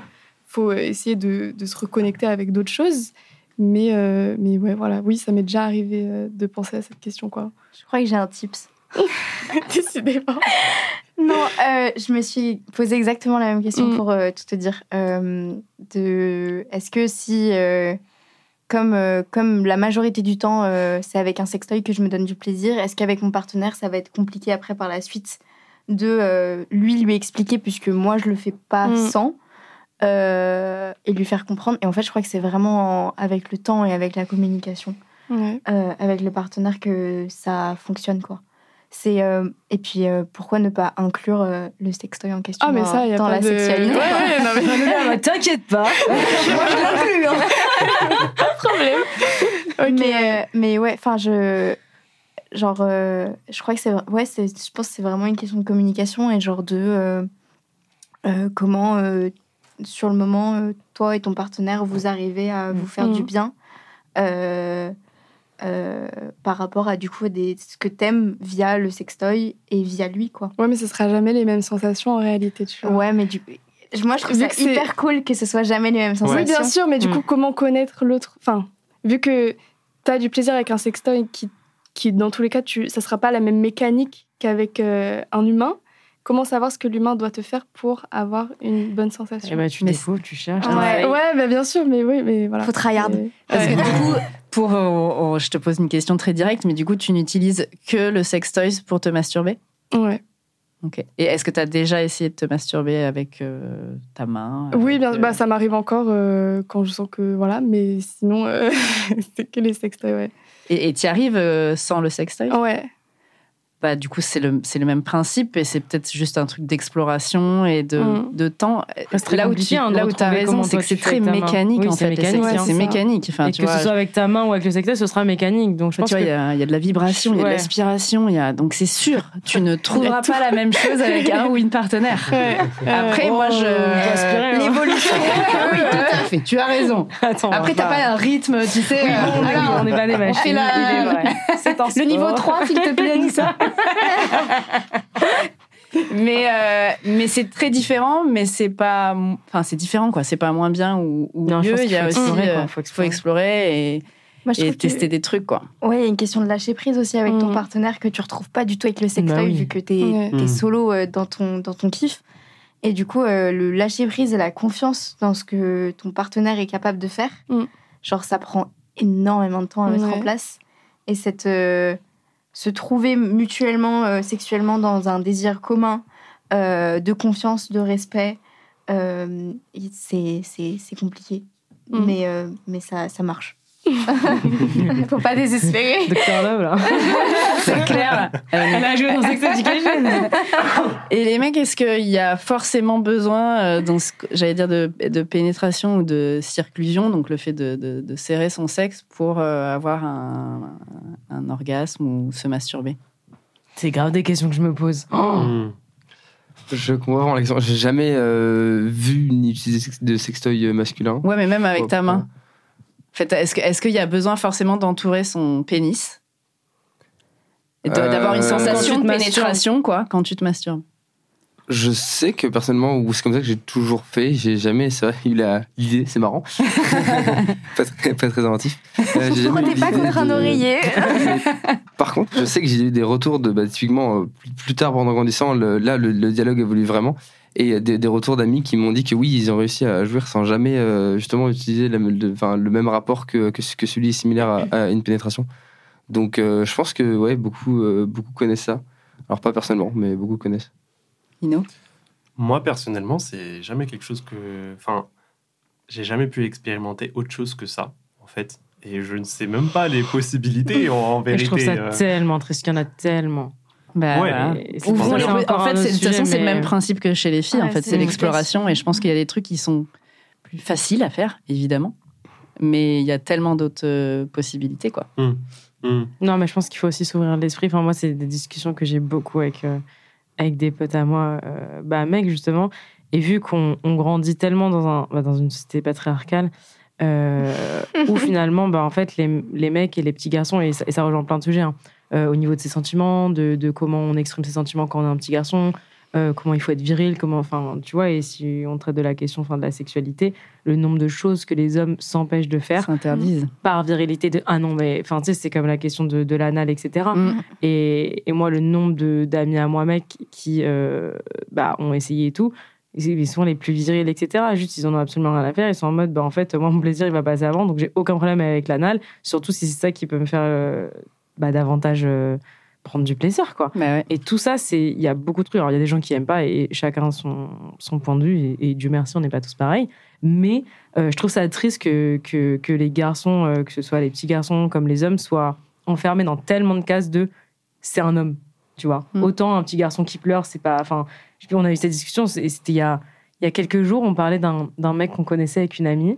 faut essayer de, de se reconnecter avec d'autres choses. Mais, euh, mais ouais, voilà, oui, ça m'est déjà arrivé de penser à cette question, quoi. Je crois que j'ai un tips. Décidément. Non, euh, je me suis posé exactement la même question Mm. pour euh, tout te dire. Euh, de, est-ce que si, comme, comme la majorité du temps, c'est avec un sextoy que je me donne du plaisir, est-ce qu'avec mon partenaire, ça va être compliqué après par la suite de lui lui expliquer, puisque moi je le fais pas Mm. sans, et lui faire comprendre? Et en fait, je crois que c'est vraiment en- avec le temps et avec la communication avec le partenaire que ça fonctionne quoi. C'est euh, et puis euh, pourquoi ne pas inclure euh, le sextoy en question Ah, mais dans, ça, pas la de... sexualité Ouais, ouais, non, mais bah, T'inquiète pas problème. Ok. Mais mais ouais, enfin je genre je crois que c'est ouais, c'est je pense c'est vraiment une question de communication et genre de comment sur le moment toi et ton partenaire vous arrivez à vous faire du Mhm. bien. euh, euh, par rapport à du coup des, ce que t'aimes via le sextoy et via lui quoi. Ouais, mais ce sera jamais les mêmes sensations en réalité, tu vois. Ouais, mais du moi je trouve Vu ça que c'est- hyper cool que ce soit jamais les mêmes sensations. Oui, bien sûr, mais du Mm. coup, comment connaître l'autre? Enfin, vu que tu as du plaisir avec un sextoy qui, qui dans tous les cas, tu, ça sera pas la même mécanique qu'avec euh, un humain, comment savoir ce que l'humain doit te faire pour avoir une bonne sensation? Eh ben, tu Mais découvres, tu cherches. Ouais. bah, bien sûr, mais oui, mais voilà. Faut tryhard. Mais- Parce Ouais. que du coup, pour, euh, oh, je te pose une question très directe, mais du coup, tu n'utilises que le sextoys pour te masturber? Ouais. Ok. Et est-ce que tu as déjà essayé de te masturber avec euh, ta main Oui, bien, euh, bah, ça m'arrive encore euh, quand je sens que voilà, mais sinon, c'est que les sextoys, ouais. Et tu y arrives sans le sextoy Ouais. Bah, du coup, c'est le, c'est le même principe et c'est peut-être juste un truc d'exploration et de, Mm. de temps. Très là où tu hein, là où as retrouver raison, c'est que c'est tu très mécanique Oui, en c'est fait. mécanique, C'est- ça. mécanique. Enfin, et tu que vois, ce soit avec ta main ou avec le secteur, ce sera mécanique. Donc je tu vois, il que y, a, il y a de la vibration, il y a de l'aspiration, il y a donc c'est sûr, tu ne trouveras pas la même chose avec un ou une partenaire. Après, moi, je aspirer, hein. l'évolution. oui, tout à fait. Tu as raison. Attends, Après, t'as pas un rythme, tu sais. Euh, on n'est pas des machines. est. C'est Le niveau sport. 3, s'il te plaît, Anissa. mais euh, mais c'est très différent, mais c'est pas. Enfin, c'est différent, quoi. C'est pas moins bien ou, ou Non, je mieux. Il y a aussi. explorer, euh, quoi. Faut faut explorer. explorer et, Moi, je et trouve que- tester des trucs, quoi. Ouais, il y a une question de lâcher prise aussi avec ton Mm. partenaire que tu retrouves pas du tout avec le sextoy Bah oui. vu que t'es es Mm. solo euh, dans ton, dans ton kiff. Et du coup, euh, le lâcher prise et la confiance dans ce que ton partenaire est capable de faire, Mm. genre ça prend énormément de temps à mettre Ouais. en place. Et cette, euh, se trouver mutuellement, euh, sexuellement dans un désir commun euh, de confiance, de respect, euh, c'est compliqué. Mm. Mais, mais ça, ça marche. Faut pas désespérer. Docteur Love, là. C'est clair. Elle a joué dans Sex Education. Et les mecs, est-ce qu'il y a forcément besoin, euh, dans ce j'allais dire, de, de pénétration ou de circlusion, donc le fait de, de- de serrer son sexe pour euh, avoir un, un orgasme ou se masturber? C'est grave des questions que je me pose. Oh. Hmm. Je comprends vraiment l'exemple. J'ai jamais euh, vu ni utilisé de sextoy masculin. Ouais, mais même avec ta main. Fait, est-ce qu'il y a besoin forcément d'entourer son pénis? Euh, d'avoir une Quand sensation de pénétration, quoi, quand tu te masturbes Je sais que personnellement, ou c'est comme ça que j'ai toujours fait, j'ai jamais, c'est vrai, eu la- l'idée, c'est marrant. pas, très, pas très inventif. Euh, Pourquoi t'es pas contre un oreiller Par contre, je sais que j'ai eu des retours de, bah, typiquement, euh, plus, plus tard, pendant grandissant, le- là, le, le dialogue évolue vraiment. Et des, des retours d'amis qui m'ont dit que oui, ils ont réussi à jouir sans jamais, euh, justement, utiliser la- le, même rapport que, que, que celui similaire à, à une pénétration. Donc, euh, je pense que, ouais, beaucoup, euh, beaucoup connaissent ça. Alors, pas personnellement, mais beaucoup connaissent. Ino? Moi, personnellement, c'est jamais quelque chose que. Enfin, j'ai jamais pu expérimenter autre chose que ça, en fait. Et je ne sais même pas les possibilités, en, en Et vérité. je trouve ça euh. tellement triste qu'il y en a tellement. Bah, Ouais. voilà. Ouvrons les- En fait, de toute façon, c'est le même principe que chez les filles. Ouais, en fait, c'est l'exploration. Et je pense qu'il y a des trucs qui sont plus faciles à faire, évidemment. Mais il y a tellement d'autres euh, possibilités, quoi. Hmm. Non, mais je pense qu'il faut aussi s'ouvrir l'esprit. Enfin, moi, c'est des discussions que j'ai beaucoup avec, euh, avec des potes à moi, euh, bah, mecs, justement. Et vu qu'on on grandit tellement dans, un, bah, dans une société patriarcale, euh, où finalement, bah, en fait, les, les mecs et les petits garçons, et ça, et ça rejoint plein de sujets, hein, euh, au niveau de ses sentiments, de, de comment on exprime ses sentiments quand on est un petit garçon, euh, comment il faut être viril, comment, enfin, tu vois, et si on traite de la question enfin, de la sexualité, le nombre de choses que les hommes s'empêchent de faire S'interdisent. par virilité de ah non mais enfin tu sais c'est comme la question de, de l'anal etc Mm. et, et moi le nombre de d'amis à moi mecs qui euh, bah ont essayé et tout ils ils sont les plus virils etc juste ils en ont absolument rien à faire ils sont en mode bah en fait moi mon plaisir il va passer avant donc j'ai aucun problème avec l'anal surtout si c'est ça qui peut me faire euh, bah, davantage euh, prendre du plaisir quoi Bah ouais. et tout ça, c'est il y a beaucoup de trucs. Alors, il y a des gens qui aiment pas et chacun son, son point de vue. Et, et Dieu merci, on n'est pas tous pareils. Mais euh, je trouve ça triste que, que, que les garçons, euh, que ce soit les petits garçons comme les hommes, soient enfermés dans tellement de cases de c'est un homme. Tu vois, Mm. autant un petit garçon qui pleure, c'est pas. Enfin, on a eu cette discussion. c'est- C'était il y a, il y a quelques jours, on parlait d'un d'un mec qu'on connaissait avec une amie.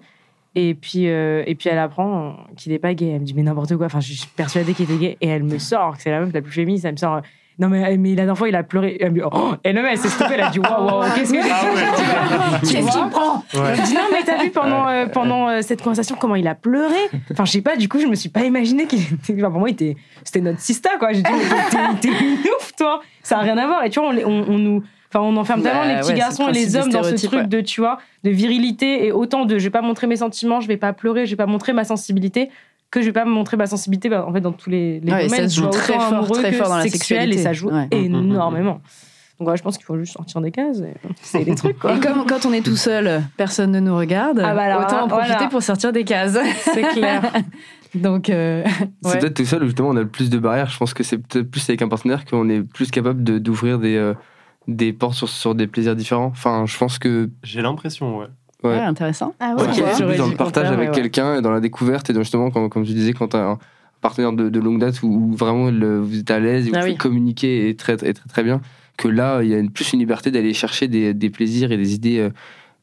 Et puis, euh, et puis elle apprend qu'il n'est pas gay. Elle me dit, mais n'importe quoi. Enfin, je suis persuadée qu'il était gay. Et elle me sort, que c'est la meuf la plus féministe. Elle me sort, euh, non, mais, mais la dernière fois, il a pleuré. Elle me dit, oh Et le mec, elle s'est stoppée. Elle a dit, waouh, waouh, qu'est-ce que Ah Tu Qu'est-ce qu'il me prend? Ouais. Elle me dit, non, mais t'as vu pendant, euh, pendant euh, cette conversation comment il a pleuré? Enfin, je sais pas, du coup, je me suis pas imaginé qu'il était. Enfin, pour moi, il était- c'était notre sista, quoi. J'ai dit, mais t'es- une ouf, toi Ça a rien à voir. Et tu vois, on, les- on, on nous. Enfin, on enferme Bah, tellement les petits ouais, garçons le et les hommes dans ce truc ouais. de, tu vois, de virilité et autant de je vais pas montrer mes sentiments, je vais pas pleurer, je vais pas montrer ma sensibilité, que je vais pas montrer ma sensibilité, bah, en fait, dans tous les, les Ouais, domaines. ça se joue très fort, amoureux très que fort dans la sexuel, et ça joue Ouais. énormément. Donc, ouais, je pense qu'il faut juste sortir des cases et c'est des trucs, quoi. Et comme quand on est tout seul, personne ne nous regarde, Ah bah alors, autant en voilà. profiter pour sortir des cases. C'est clair. Donc, euh, C'est ouais. peut-être tout seul où justement on a le plus de barrières. Je pense que c'est peut-être plus avec un partenaire qu'on est plus capable de- d'ouvrir des, euh, des portes sur, sur des plaisirs différents. Enfin, je pense que J'ai l'impression, ouais. Ouais. Ouais, intéressant. Ah Ouais, dans le partage avec quelqu'un et dans la découverte et dans justement comme, comme tu disais quand t'as un, partenaire de, de longue date où, où vraiment le- vous êtes à l'aise et vous Ah pouvez oui. communiquer et très, et très très bien, que là il y a une- plus une liberté d'aller chercher des, des plaisirs et des idées euh,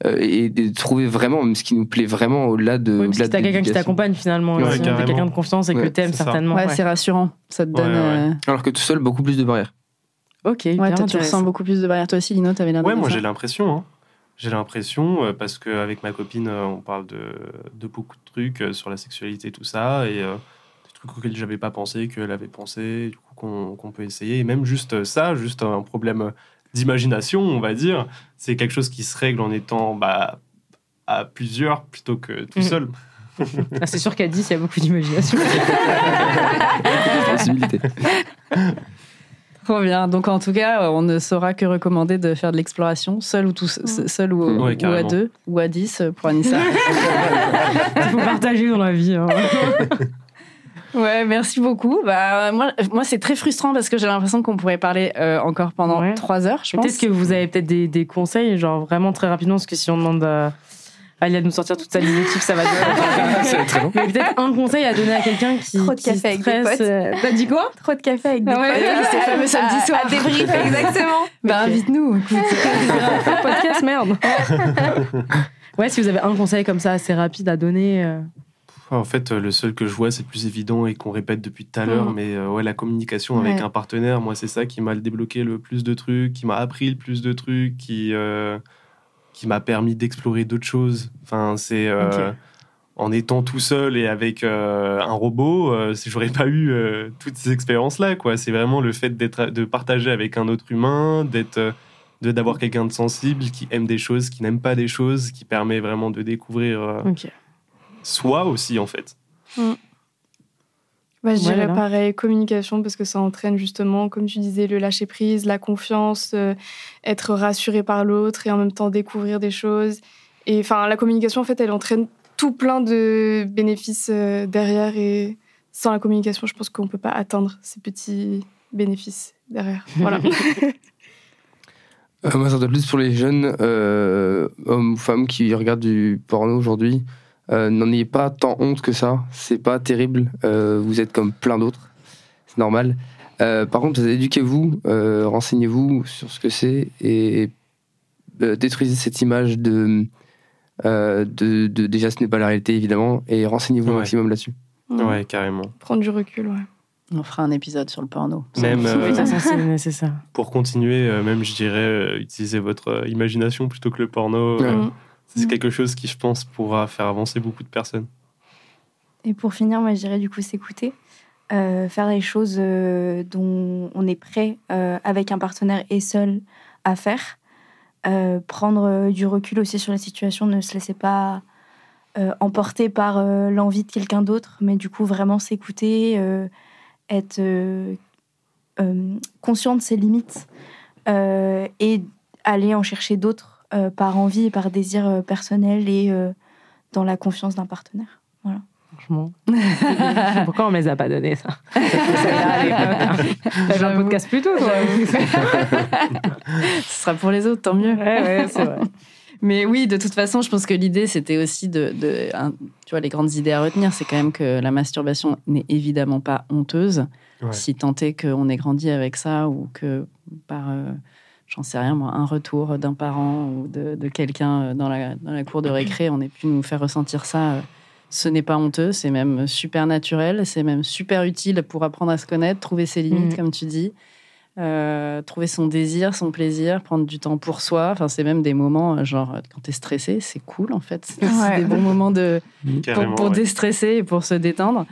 euh, et de trouver vraiment ce qui nous plaît vraiment au-delà de. Oui, parce au-delà que t'as de quelqu'un qui t'accompagne finalement. T'as carrément. quelqu'un de confiance et que t'aimes certainement. Ouais, ouais. c'est rassurant. Ça te Ouais, donne. ouais. euh, Alors que tout seul, beaucoup plus de barrières. Ok, Ouais, tu ressens beaucoup plus de barrières. Toi aussi, Lino, t'avais de Ouais, moi j'ai l'impression. hein. J'ai l'impression, euh, parce qu'avec ma copine, euh, on parle de, de beaucoup de trucs euh, sur la sexualité, tout ça, et euh, des trucs auxquels j'avais pas pensé, qu'elle avait pensé, du coup qu'on peut essayer. Et même juste ça, juste un problème d'imagination, on va dire, c'est quelque chose qui se règle en étant bah, à plusieurs plutôt que tout Mhm. seul. Ah, c'est sûr qu'à 10, il y a beaucoup d'imagination. Sensibilité. Trop bien. Donc, en tout cas, on ne saura que recommander de faire de l'exploration, seul ou, tout, seul ou, Ouais, ou à deux, ou à dix pour Anissa. Il faut partager dans la vie. hein. Ouais, merci beaucoup. Bah, moi, moi c'est très frustrant parce que j'ai l'impression qu'on pourrait parler euh, encore pendant Ouais. trois heures, je pense. Peut-être que vous avez peut-être des, des conseils, genre vraiment très rapidement, parce que si on demande à De nous sortir toute sa liste de tips, ça va durer. Ça va être très long. Mais peut-être un conseil à donner à quelqu'un qui, Trop de qui café avec des potes. euh, T'as dit quoi Trop de café avec des Ah ouais, potes. oui, c'est fameux samedi soir. À débrief, exactement. Bah, invite-nous. podcast, merde. ouais, si vous avez un conseil comme ça assez rapide à donner. euh, En fait, euh, le seul que je vois, c'est le plus évident et qu'on répète depuis tout à l'heure, Mhm. mais euh, ouais, la communication avec Ouais. un partenaire, moi, c'est ça qui m'a débloqué le plus de trucs, qui m'a appris le plus de trucs, qui, euh, qui m'a permis d'explorer d'autres choses. Enfin, c'est. euh. En étant tout seul et avec euh, un robot, euh, si j'aurais pas eu toutes ces expériences-là, quoi. C'est vraiment le fait d'être, de partager avec un autre humain, d'être, d'avoir quelqu'un de sensible qui aime des choses, qui n'aime pas des choses, qui permet vraiment de découvrir soi aussi, en fait. Bah, je dirais pareil, communication, parce que ça entraîne justement, comme tu disais, le lâcher prise, la confiance, euh, être rassuré par l'autre et en même temps découvrir des choses. Et enfin, la communication, en fait, elle entraîne tout plein de bénéfices euh, derrière. Et sans la communication, je pense qu'on ne peut pas atteindre ces petits bénéfices derrière. Voilà. Euh, moi, ça doit plus pour les jeunes euh, hommes ou femmes qui regardent du porno aujourd'hui. Euh, N'en ayez pas tant honte que ça. C'est pas terrible. Euh, vous êtes comme plein d'autres. C'est normal. Euh, par contre, éduquez-vous, euh, renseignez-vous sur ce que c'est et euh, détruisez cette image de, euh, de, de- Déjà, ce n'est pas la réalité, évidemment, et renseignez-vous au Ouais. maximum là-dessus. Ouais, carrément. Prendre du recul, ouais. On fera un épisode sur le porno. Même, euh, façon, c'est nécessaire. pour continuer, euh, même je dirais, euh, utiliser votre imagination plutôt que le porno. Ouais. C'est Mm. quelque chose qui, je pense, pourra faire avancer beaucoup de personnes. Et pour finir, moi, je dirais du coup s'écouter, euh, faire les choses euh, dont on est prêt euh, avec un partenaire et seul à faire, prendre du recul aussi sur la situation, ne se laisser pas emporter par l'envie de quelqu'un d'autre, mais du coup vraiment s'écouter, être conscient de ses limites et aller en chercher d'autres euh, par envie et par désir euh, personnel et euh, dans la confiance d'un partenaire. Franchement. Pourquoi on me les a pas donné ça fait un podcast plus tôt, toi. Ce sera pour les autres, tant mieux. Ouais, ouais, c'est vrai. Mais oui, de toute façon, je pense que l'idée, c'était aussi de, de- un- tu vois, les grandes idées à retenir, c'est quand même que la masturbation n'est évidemment pas honteuse, Ouais. si tant est qu'on ait grandi avec ça ou que par, euh, j'en sais rien moi, un retour d'un parent ou de, de quelqu'un euh, dans la, dans la cour de récré, on ait pu nous faire ressentir ça. euh, Ce n'est pas honteux, c'est même super naturel, c'est même super utile pour apprendre à se connaître, trouver ses limites, Mhm. comme tu dis. Euh, trouver son désir, son plaisir, prendre du temps pour soi. Enfin, c'est même des moments, genre, quand t'es stressé, c'est cool en fait. C'est Ouais. des bons moments de, pour, Carrément. pour ouais. déstresser et pour se détendre.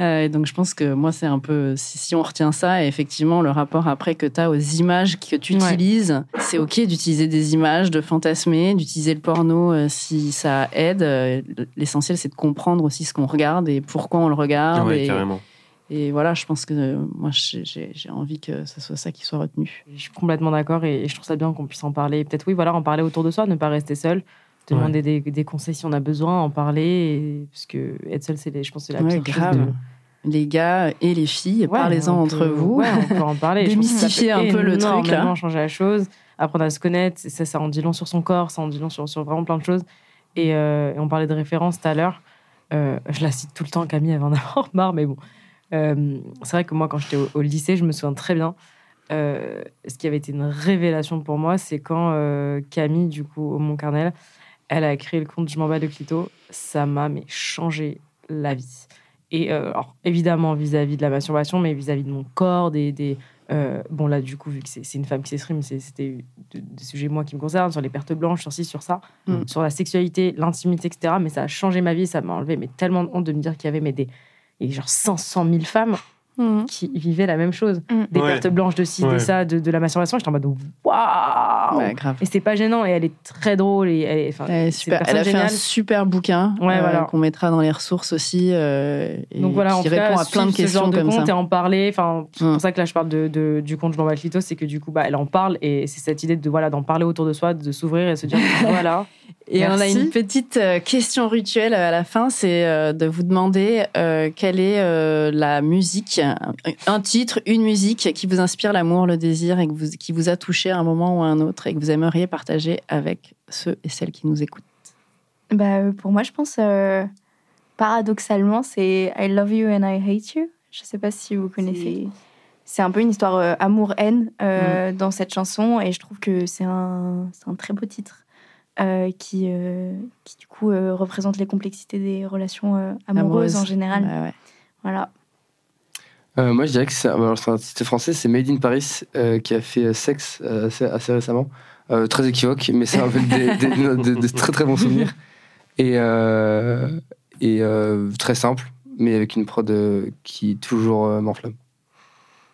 Euh, et donc, je pense que moi, c'est un peu. Si, si on retient ça, et effectivement, le rapport après que tu as aux images que tu Ouais. utilises, c'est OK d'utiliser des images, de fantasmer, d'utiliser le porno euh, si ça aide. Euh, L'essentiel, c'est de comprendre aussi ce qu'on regarde et pourquoi on le regarde. Ouais, et, carrément. et voilà, je pense que moi, j'ai- envie que ce soit ça qui soit retenu. Je suis complètement d'accord et je trouve ça bien qu'on puisse en parler. Peut-être, oui, voilà, en parler autour de soi, ne pas rester seul. Demander des, des conseils si on a besoin, en parler. et- parce que être seul, c'est, je pense, que c'est la Ouais, pire grave. chose de- Les gars et les filles, Ouais, parlez-en entre vous. Ouais, on peut en parler. Démystifier un peu le truc, là. changer la chose, apprendre à se connaître. Ça, ça en dit long sur son corps, ça en dit long sur, sur vraiment plein de choses. Et, euh, et on parlait de référence tout à l'heure. Euh, je la cite tout le temps, Camille, avant d'avoir marre, mais bon. Euh, c'est vrai que moi, quand j'étais au, au lycée, je me souviens très bien. euh, ce qui avait été une révélation pour moi, c'est quand euh, Camille, du coup, au Mont-Carnel, elle a créé le compte Je m'en bats de Clito. Ça m'a mais changé la vie. Et euh, alors, évidemment, vis-à-vis de la masturbation, mais vis-à-vis de mon corps, des. des euh, bon, là, du coup, vu que c'est c'est une femme qui s'exprime, c'est- c'était de- des sujets, moi, qui me concernent, sur les pertes blanches, sur ci, sur ça, Mm. sur la sexualité, l'intimité, etc. Mais ça a changé ma vie, ça m'a enlevé mais tellement de honte de me dire qu'il y avait mais des. Et genre 500 000 femmes Mhm. qui vivaient la même chose. Mm. Des Ouais. pertes blanches de ci, de Ouais. ça, de, de la masturbation. J'étais en mode waouh! Ouais. Et c'était pas gênant et elle est très drôle et elle est, Elle, super. Elle a fait un super bouquin Ouais, euh, voilà. qu'on mettra dans les ressources aussi. euh, et Donc voilà, en qui tout répond cas, à plein de suivre ce genre questions de comme compte ça. et en parler. Enfin, c'est Mm. pour ça que là, je parle de, de- du compte Je m'en c'est que du coup, bah, elle en parle et c'est cette idée de voilà d'en parler autour de soi, de s'ouvrir et se dire voilà. Et on a une petite euh, question rituelle à la fin, c'est euh, de vous demander euh, quelle est euh, la musique, un, titre, une musique qui vous inspire l'amour, le désir et que vous- qui vous a touché à un moment ou à un autre et que vous aimeriez partager avec ceux et celles qui nous écoutent? Bah, pour moi, je pense, euh, paradoxalement, c'est I love you and I hate you. Je sais pas si vous connaissez. C'est un peu une histoire euh, amour-haine euh, dans cette chanson et je trouve que c'est un, c'est un très beau titre euh, qui, euh, qui, du coup, euh, représente les complexités des relations euh, amoureuses Amoureuse. en général. Ouais, ouais. Voilà. Euh, moi, je dirais que c'est un titre français, c'est Made in Paris, euh, qui a fait Sexe euh, assez, assez récemment. Euh, très équivoque, mais ça rappelle des, des- des- des très très bons souvenirs. Et, euh, et euh, très simple, mais avec une prod euh, qui toujours euh, m'enflamme.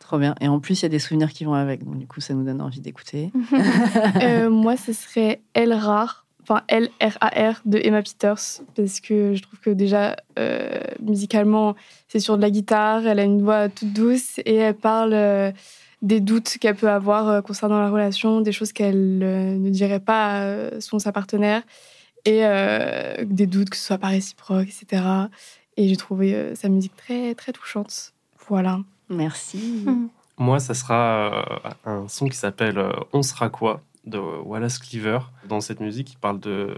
Trop bien. Et en plus, il y a des souvenirs qui vont avec. Donc, du coup, ça nous donne envie d'écouter. Euh, moi, ce serait Elle rare, enfin L-R-A-R de Emma Peters, parce que je trouve que déjà, euh, musicalement, c'est sur de la guitare, elle a une voix toute douce et elle parle euh, des doutes qu'elle peut avoir concernant la relation, des choses qu'elle ne dirait pas à son sa partenaire, et des doutes que ce soit pas réciproque, etc. Et j'ai trouvé sa musique très, très touchante. Voilà. Merci. Moi, ça sera euh, un son qui s'appelle euh, On sera quoi de Wallace Cleaver. Dans cette musique, il parle de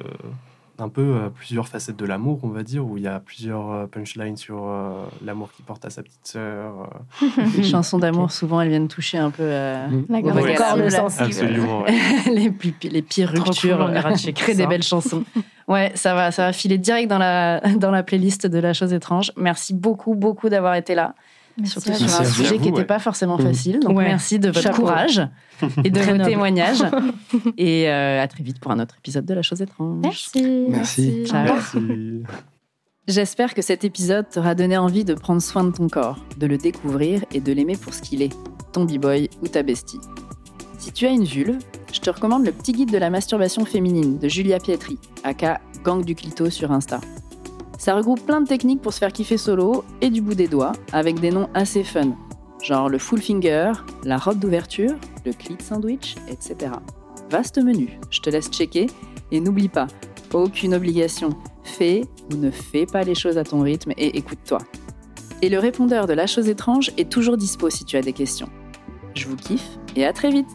un peu euh, plusieurs facettes de l'amour, on va dire, où il y a plusieurs euh, punchlines sur euh, l'amour qu'il porte à sa petite sœur. euh. Les chansons d'amour, souvent, elles viennent toucher un peu euh, La grande Ouais. corde Ouais. sensible. Absolument. ouais. les, plus, les pires Trop ruptures. cool, Créer des belles chansons. Ouais, ça va, ça va filer direct dans la, dans la playlist de La Chose étrange. Merci beaucoup, beaucoup d'avoir été là. Merci Surtout sur un sujet vous, qui n'était ouais. pas forcément Mhm. facile. Donc Ouais. merci de votre Chapeau. courage et de vos témoignages. et euh, à très vite pour un autre épisode de La Chose étrange. Merci. Merci. Ciao. Merci. J'espère que cet épisode t'aura donné envie de prendre soin de ton corps, de le découvrir et de l'aimer pour ce qu'il est, ton b-boy ou ta bestie. Si tu as une vulve, je te recommande le petit guide de la masturbation féminine de Julia Pietri, aka Gang du Clito sur Insta. Ça regroupe plein de techniques pour se faire kiffer solo et du bout des doigts, avec des noms assez fun, genre le full finger, la robe d'ouverture, le clit sandwich, etc. Vaste menu, je te laisse checker et n'oublie pas, aucune obligation, fais ou ne fais pas les choses à ton rythme et écoute-toi. Et le répondeur de la chose étrange est toujours dispo si tu as des questions. Je vous kiffe et à très vite